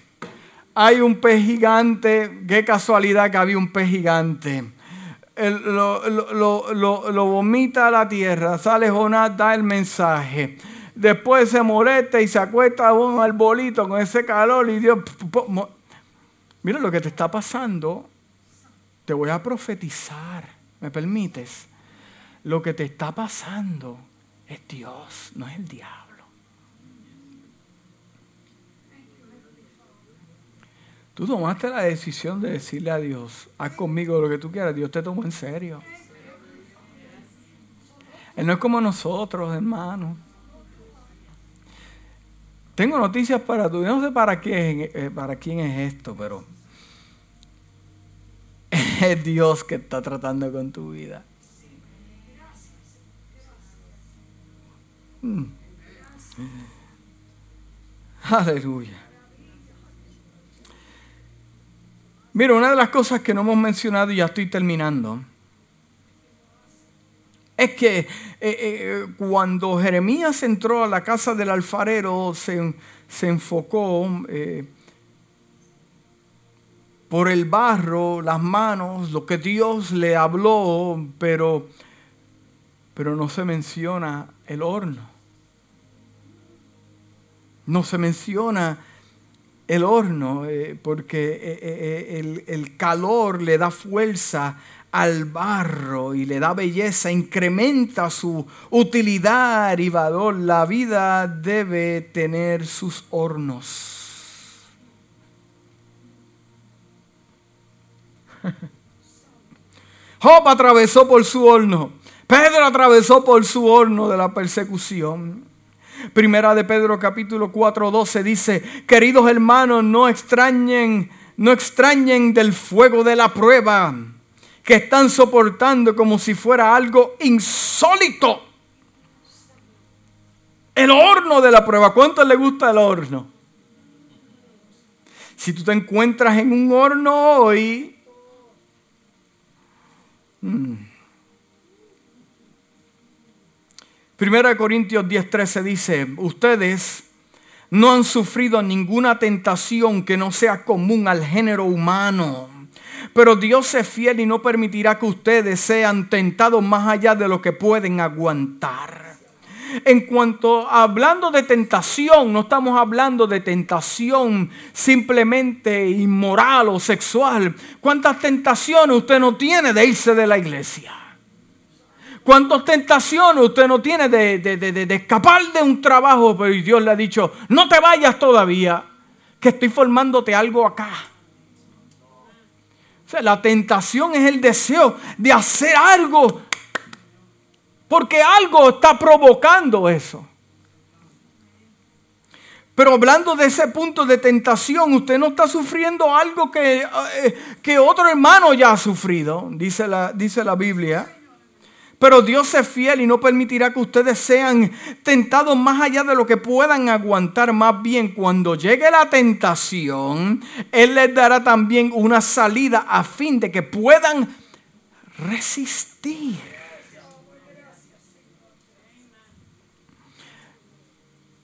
Hay un pez gigante, qué casualidad que había un pez gigante. lo, lo, vomita a la tierra, sale Jonás, da el mensaje. Después se molesta y se acuesta a un arbolito con ese calor y Dios mira lo que te está pasando, te voy a profetizar, ¿me permites? Lo que te está pasando es Dios, no es el diablo. Tú tomaste la decisión de decirle a Dios, haz conmigo lo que tú quieras, Dios te tomó en serio. Él no es como nosotros, hermanos. Tengo noticias para tú. no sé para quién, eh, para quién es esto, pero es Dios que está tratando con tu vida. Mm. Aleluya. Mira, una de las cosas que no hemos mencionado y ya estoy terminando, es que eh, eh, cuando Jeremías entró a la casa del alfarero, se, enfocó eh, por el barro, las manos, lo que Dios le habló, pero, pero no se menciona el horno. No se menciona el horno, porque el, el calor le da fuerza al barro y le da belleza, incrementa su utilidad y valor. La vida debe tener sus hornos. Job atravesó por su horno. Pedro atravesó por su horno de la persecución. Primera de Pedro capítulo 4, 12 dice, queridos hermanos, no extrañen, no extrañen del fuego de la prueba que están soportando como si fuera algo insólito. El horno de la prueba. ¿Cuánto le gusta el horno? Si tú te encuentras en un horno hoy, Mm. Primera de Corintios 10:13 dice, ustedes no han sufrido ninguna tentación que no sea común al género humano. Pero Dios es fiel y no permitirá que ustedes sean tentados más allá de lo que pueden aguantar. En cuanto hablando de tentación, no estamos hablando de tentación simplemente inmoral o sexual. ¿Cuántas tentaciones usted no tiene de irse de la iglesia? ¿Cuántas tentaciones usted no tiene de, de, escapar de un trabajo? Pero Dios le ha dicho, no te vayas todavía, que estoy formándote algo acá. La tentación es el deseo de hacer algo porque algo está provocando eso. Pero hablando de ese punto de tentación, usted no está sufriendo algo que, eh, que otro hermano ya ha sufrido, dice la, dice la Biblia. Pero Dios es fiel y no permitirá que ustedes sean tentados más allá de lo que puedan aguantar. Más bien, cuando llegue la tentación, Él les dará también una salida a fin de que puedan resistir.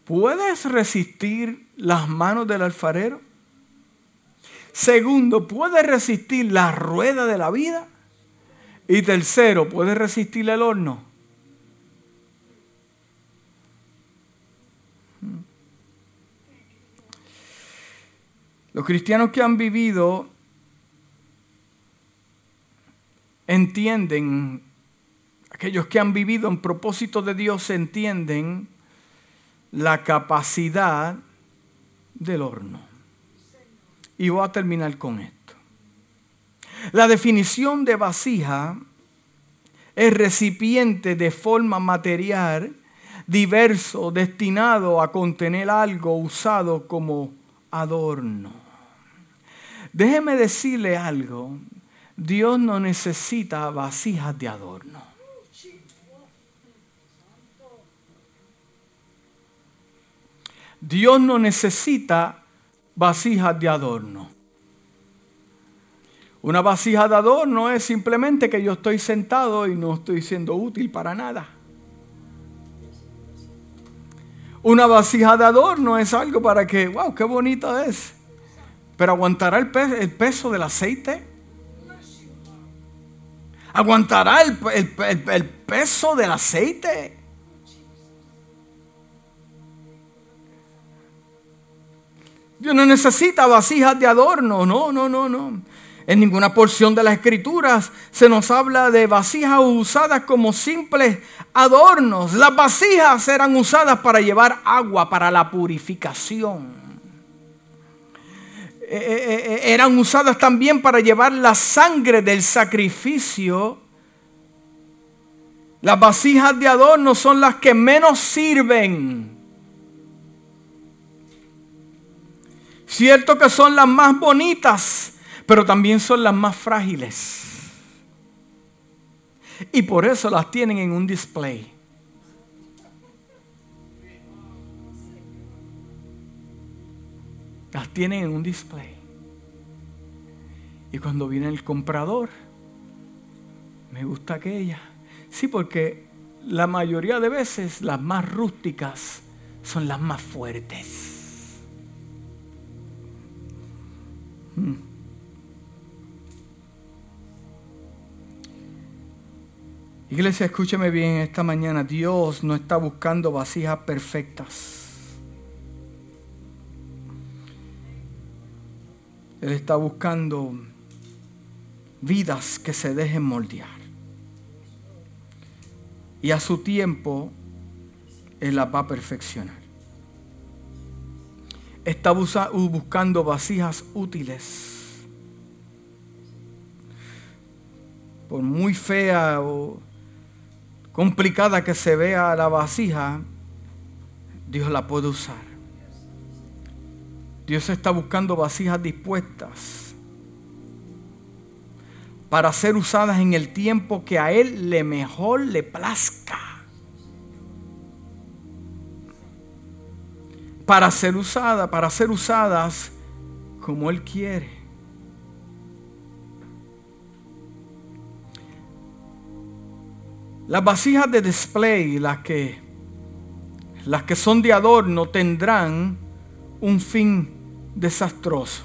¿Puedes resistir las manos del alfarero? Segundo, ¿puedes resistir la rueda de la vida? Y tercero, ¿puedes resistir el horno? Los cristianos que han vivido entienden, aquellos que han vivido en propósito de Dios entienden la capacidad del horno. Y voy a terminar con esto. La definición de vasija es recipiente de forma material diverso destinado a contener algo usado como adorno. Déjeme decirle algo, Dios no necesita vasijas de adorno. Dios no necesita vasijas de adorno. Una vasija de adorno es simplemente que yo estoy sentado y no estoy siendo útil para nada. Una vasija de adorno es algo para que, wow, qué bonita es. Pero aguantará el, peso del aceite. Aguantará el, el peso del aceite. Dios no necesita vasijas de adorno, no, no, no, no. En ninguna porción de las escrituras se nos habla de vasijas usadas como simples adornos. Las vasijas eran usadas para llevar agua para la purificación. Eh, eh, eh, eran usadas también para llevar la sangre del sacrificio. Las vasijas de adorno son las que menos sirven Cierto que son las más bonitas, pero también son las más frágiles. Y por eso las tienen en un display. Las tienen en un display. Y cuando viene el comprador, me gusta aquella. Sí, porque la mayoría de veces las más rústicas son las más fuertes. Mm. Iglesia, escúcheme bien esta mañana. Dios no está buscando vasijas perfectas. Él está buscando vidas que se dejen moldear. Y a su tiempo, Él las va a perfeccionar está buscando vasijas útiles. Por muy fea o complicada que se vea la vasija, Dios la puede usar. Dios está buscando vasijas dispuestas para ser usadas en el tiempo que a Él le mejor le plazca. para ser usada, para ser usadas como Él quiere. Las vasijas de display, las que, las que son de adorno, tendrán un fin desastroso.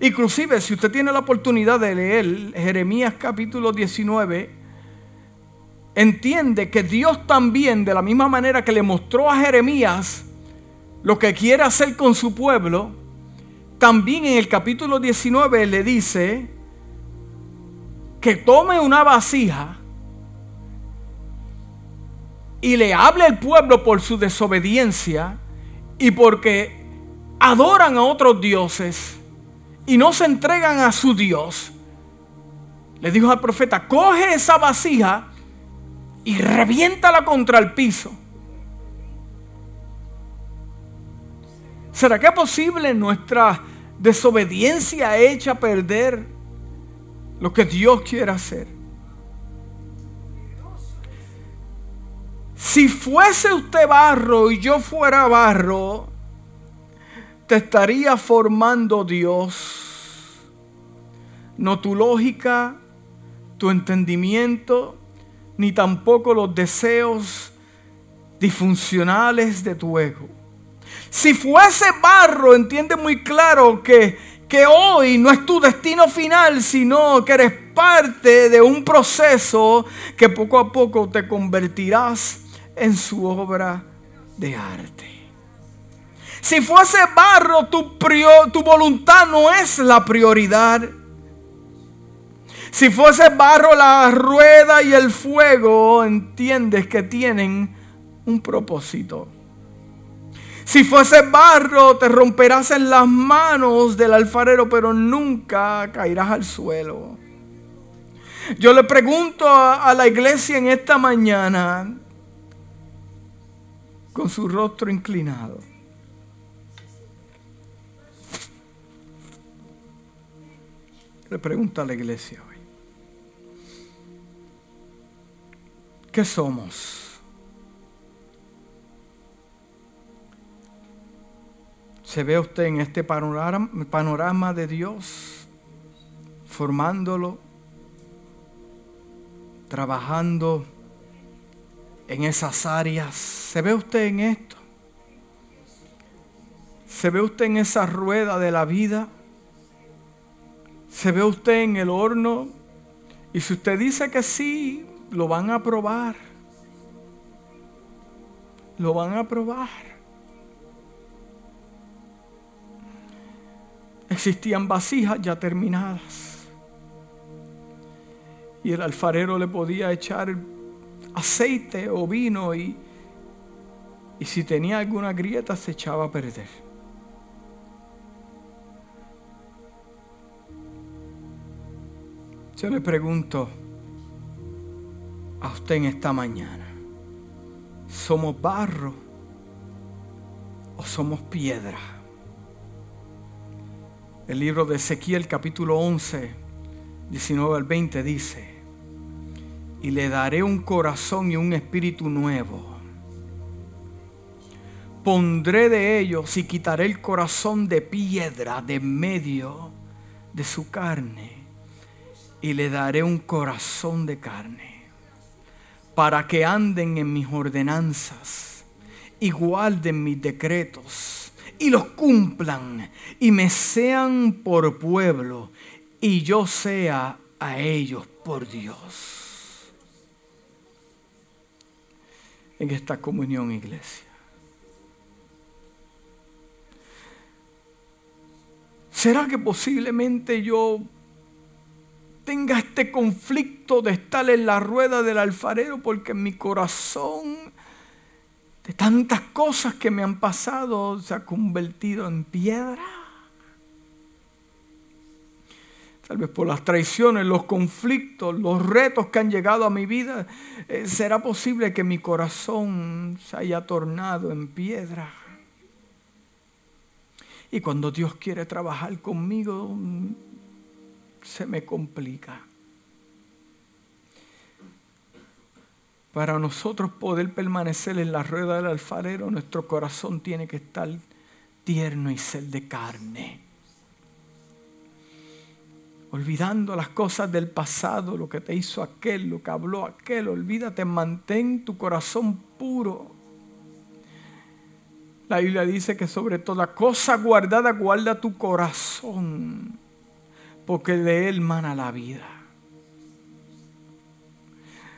Inclusive, si usted tiene la oportunidad de leer Jeremías capítulo 19, entiende que Dios también, de la misma manera que le mostró a Jeremías lo que quiere hacer con su pueblo, también en el capítulo 19 le dice que tome una vasija y le hable al pueblo por su desobediencia y porque adoran a otros dioses y no se entregan a su Dios. Le dijo al profeta, coge esa vasija y reviéntala contra el piso. ¿Será que es posible nuestra desobediencia hecha perder lo que Dios quiere hacer? Si fuese usted barro y yo fuera barro, te estaría formando Dios. No tu lógica, tu entendimiento, ni tampoco los deseos disfuncionales de tu ego. Si fuese barro, entiende muy claro que, que hoy no es tu destino final, sino que eres parte de un proceso que poco a poco te convertirás en su obra de arte. Si fuese barro, tu, voluntad no es la prioridad. Si fuese barro la rueda y el fuego, entiendes que tienen un propósito. Si fuese barro, te romperás en las manos del alfarero, pero nunca caerás al suelo. Yo le pregunto a, la iglesia en esta mañana, con su rostro inclinado. Le pregunto a la iglesia hoy. ¿Qué somos? ¿Se ve usted en este panorama, de Dios formándolo, trabajando en esas áreas? ¿Se ve usted en esto? ¿Se ve usted en esa rueda de la vida? ¿Se ve usted en el horno? Y si usted dice que sí, lo van a probar. Lo van a probar. Existían vasijas ya terminadas. Y el alfarero le podía echar aceite o vino y, y si tenía alguna grieta se echaba a perder. Yo le pregunto a usted en esta mañana, ¿somos barro o somos piedra? El libro de Ezequiel capítulo 11, 19 al 20 dice, y le daré un corazón y un espíritu nuevo. Pondré de ellos y quitaré el corazón de piedra de medio de su carne y le daré un corazón de carne para que anden en mis ordenanzas y guarden mis decretos y los cumplan y me sean por pueblo y yo sea a ellos por Dios. En esta comunión, iglesia. ¿Será que posiblemente yo tenga este conflicto de estar en la rueda del alfarero porque mi corazón de tantas cosas que me han pasado se ha convertido en piedra. Tal vez por las traiciones, los conflictos, los retos que han llegado a mi vida, eh, será posible que mi corazón se haya tornado en piedra. Y cuando Dios quiere trabajar conmigo, se me complica. Para nosotros poder permanecer en la rueda del alfarero, nuestro corazón tiene que estar tierno y ser de carne. Olvidando las cosas del pasado, lo que te hizo aquel, lo que habló aquel, olvídate, mantén tu corazón puro. La Biblia dice que sobre toda cosa guardada guarda tu corazón porque de Él mana la vida.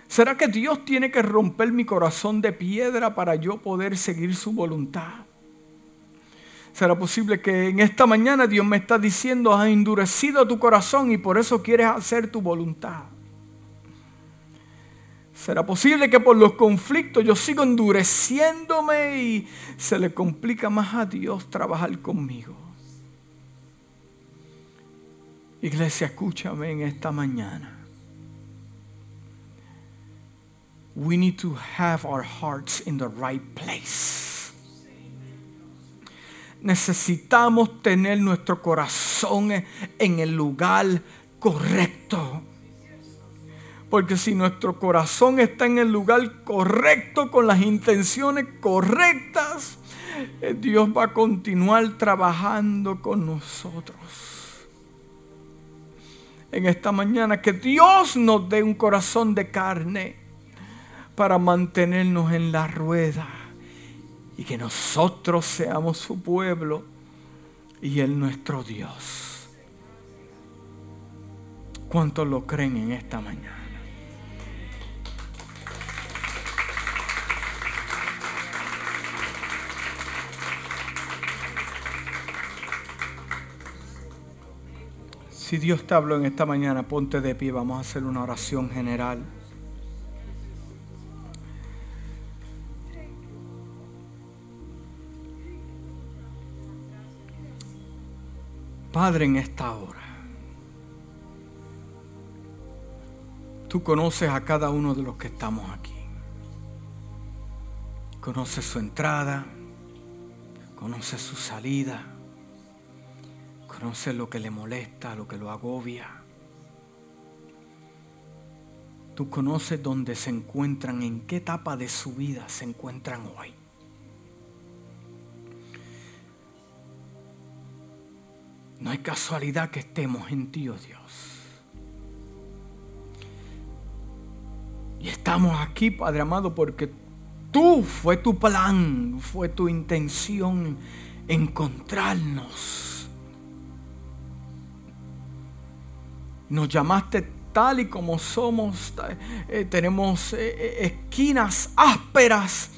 ¿Será que Dios tiene que romper mi corazón de piedra para yo poder seguir su voluntad? ¿Será posible que en esta mañana Dios me está diciendo, has endurecido tu corazón y por eso quieres hacer tu voluntad? ¿Será posible que por los conflictos yo sigo endureciéndome y se le complica más a Dios trabajar conmigo? Iglesia, escúchame en esta mañana. We need to have our hearts in the right place. Necesitamos tener nuestro corazón en el lugar correcto. Porque si nuestro corazón está en el lugar correcto, con las intenciones correctas, eh, Dios va a continuar trabajando con nosotros en esta mañana que Dios nos dé un corazón de carne para mantenernos en la rueda y que nosotros seamos su pueblo y Él nuestro Dios. ¿Cuántos lo creen en esta mañana? Si Dios te habló en esta mañana, ponte de pie, vamos a hacer una oración general. Padre, en esta hora, tú conoces a cada uno de los que estamos aquí. Conoces su entrada, conoces su salida, conoces lo que le molesta, lo que lo agobia. Tú conoces dónde se encuentran, en qué etapa de su vida se encuentran hoy. No hay casualidad que estemos en ti, oh Dios. Y estamos aquí, Padre amado, porque tú fue tu plan, fue tu intención encontrarnos. Nos llamaste tal y como somos, eh, tenemos eh, eh, esquinas ásperas,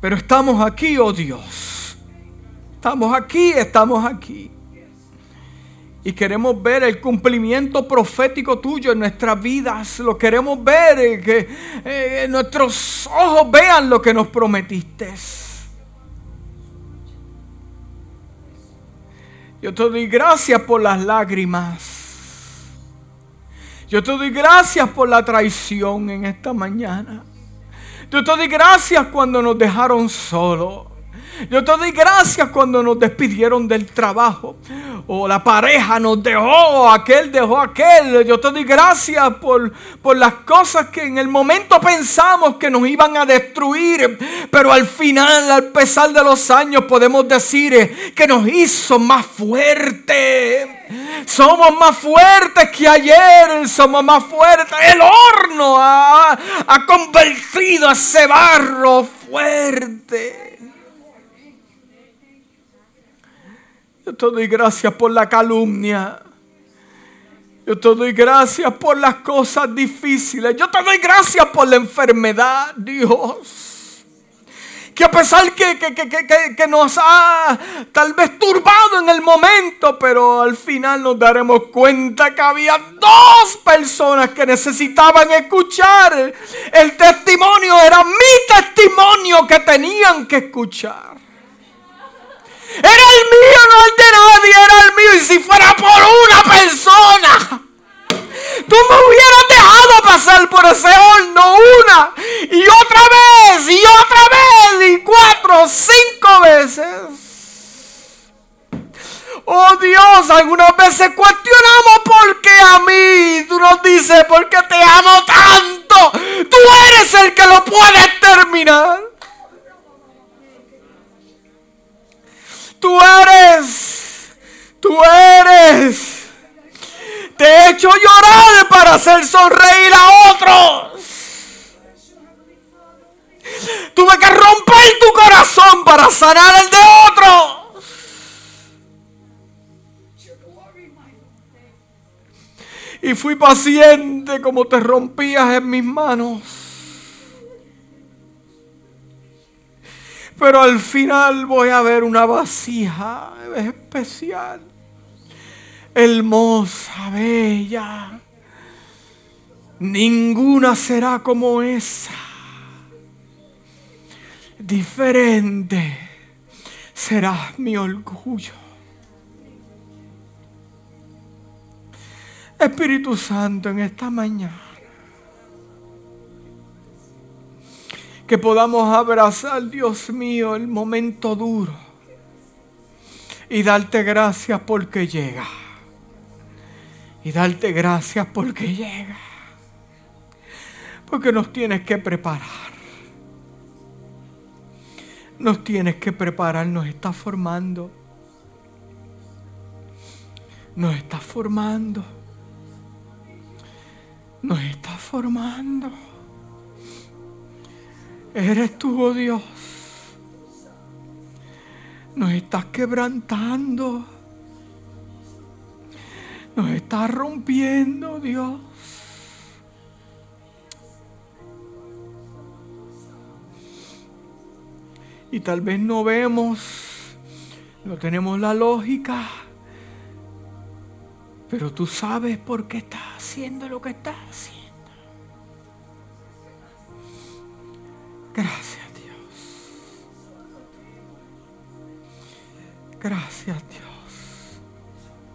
pero estamos aquí, oh Dios. Estamos aquí, estamos aquí. Y queremos ver el cumplimiento profético tuyo en nuestras vidas. Lo queremos ver, eh, que eh, nuestros ojos vean lo que nos prometiste. Yo te doy gracias por las lágrimas. Yo te doy gracias por la traición en esta mañana. Yo te doy gracias cuando nos dejaron solos. Yo te doy gracias cuando nos despidieron del trabajo. O la pareja nos dejó, aquel dejó aquel. Yo te doy gracias por, por las cosas que en el momento pensamos que nos iban a destruir. Pero al final, al pesar de los años, podemos decir que nos hizo más fuerte. Somos más fuertes que ayer, somos más fuertes. El horno ha, ha convertido a ese barro fuerte. Yo te doy gracias por la calumnia. Yo te doy gracias por las cosas difíciles. Yo te doy gracias por la enfermedad, Dios. Que a pesar que, que, nos ha tal vez turbado en el momento, pero al final nos daremos cuenta que había dos personas que necesitaban escuchar. El testimonio era mi testimonio que tenían que escuchar. Era el mío, no el de nadie, era el mío. Y si fuera por una persona, tú me hubieras dejado pasar por ese horno una y otra vez y otra vez y cuatro, cinco veces. Oh Dios, algunas veces cuestionamos por qué a mí. Tú nos dices, porque te amo tanto. Tú eres el que lo puedes terminar. Tú eres, tú eres. Te he hecho llorar para hacer sonreír a otros. Tuve que romper tu corazón para sanar el de otros. Y fui paciente como te rompías en mis manos. Pero al final voy a ver una vasija especial, hermosa, bella. Ninguna será como esa. Diferente será mi orgullo. Espíritu Santo, en esta mañana que podamos abrazar, Dios mío, el momento duro y darte gracias porque llega. Y darte gracias porque llega. Porque nos tienes que preparar. Nos tienes que preparar, nos está formando. Nos está formando. Nos está formando. Eres tú, oh Dios. Nos estás quebrantando. Nos estás rompiendo, Dios. Y tal vez no vemos, no tenemos la lógica, pero tú sabes por qué estás haciendo lo que estás haciendo. Gracias Dios. Gracias Dios.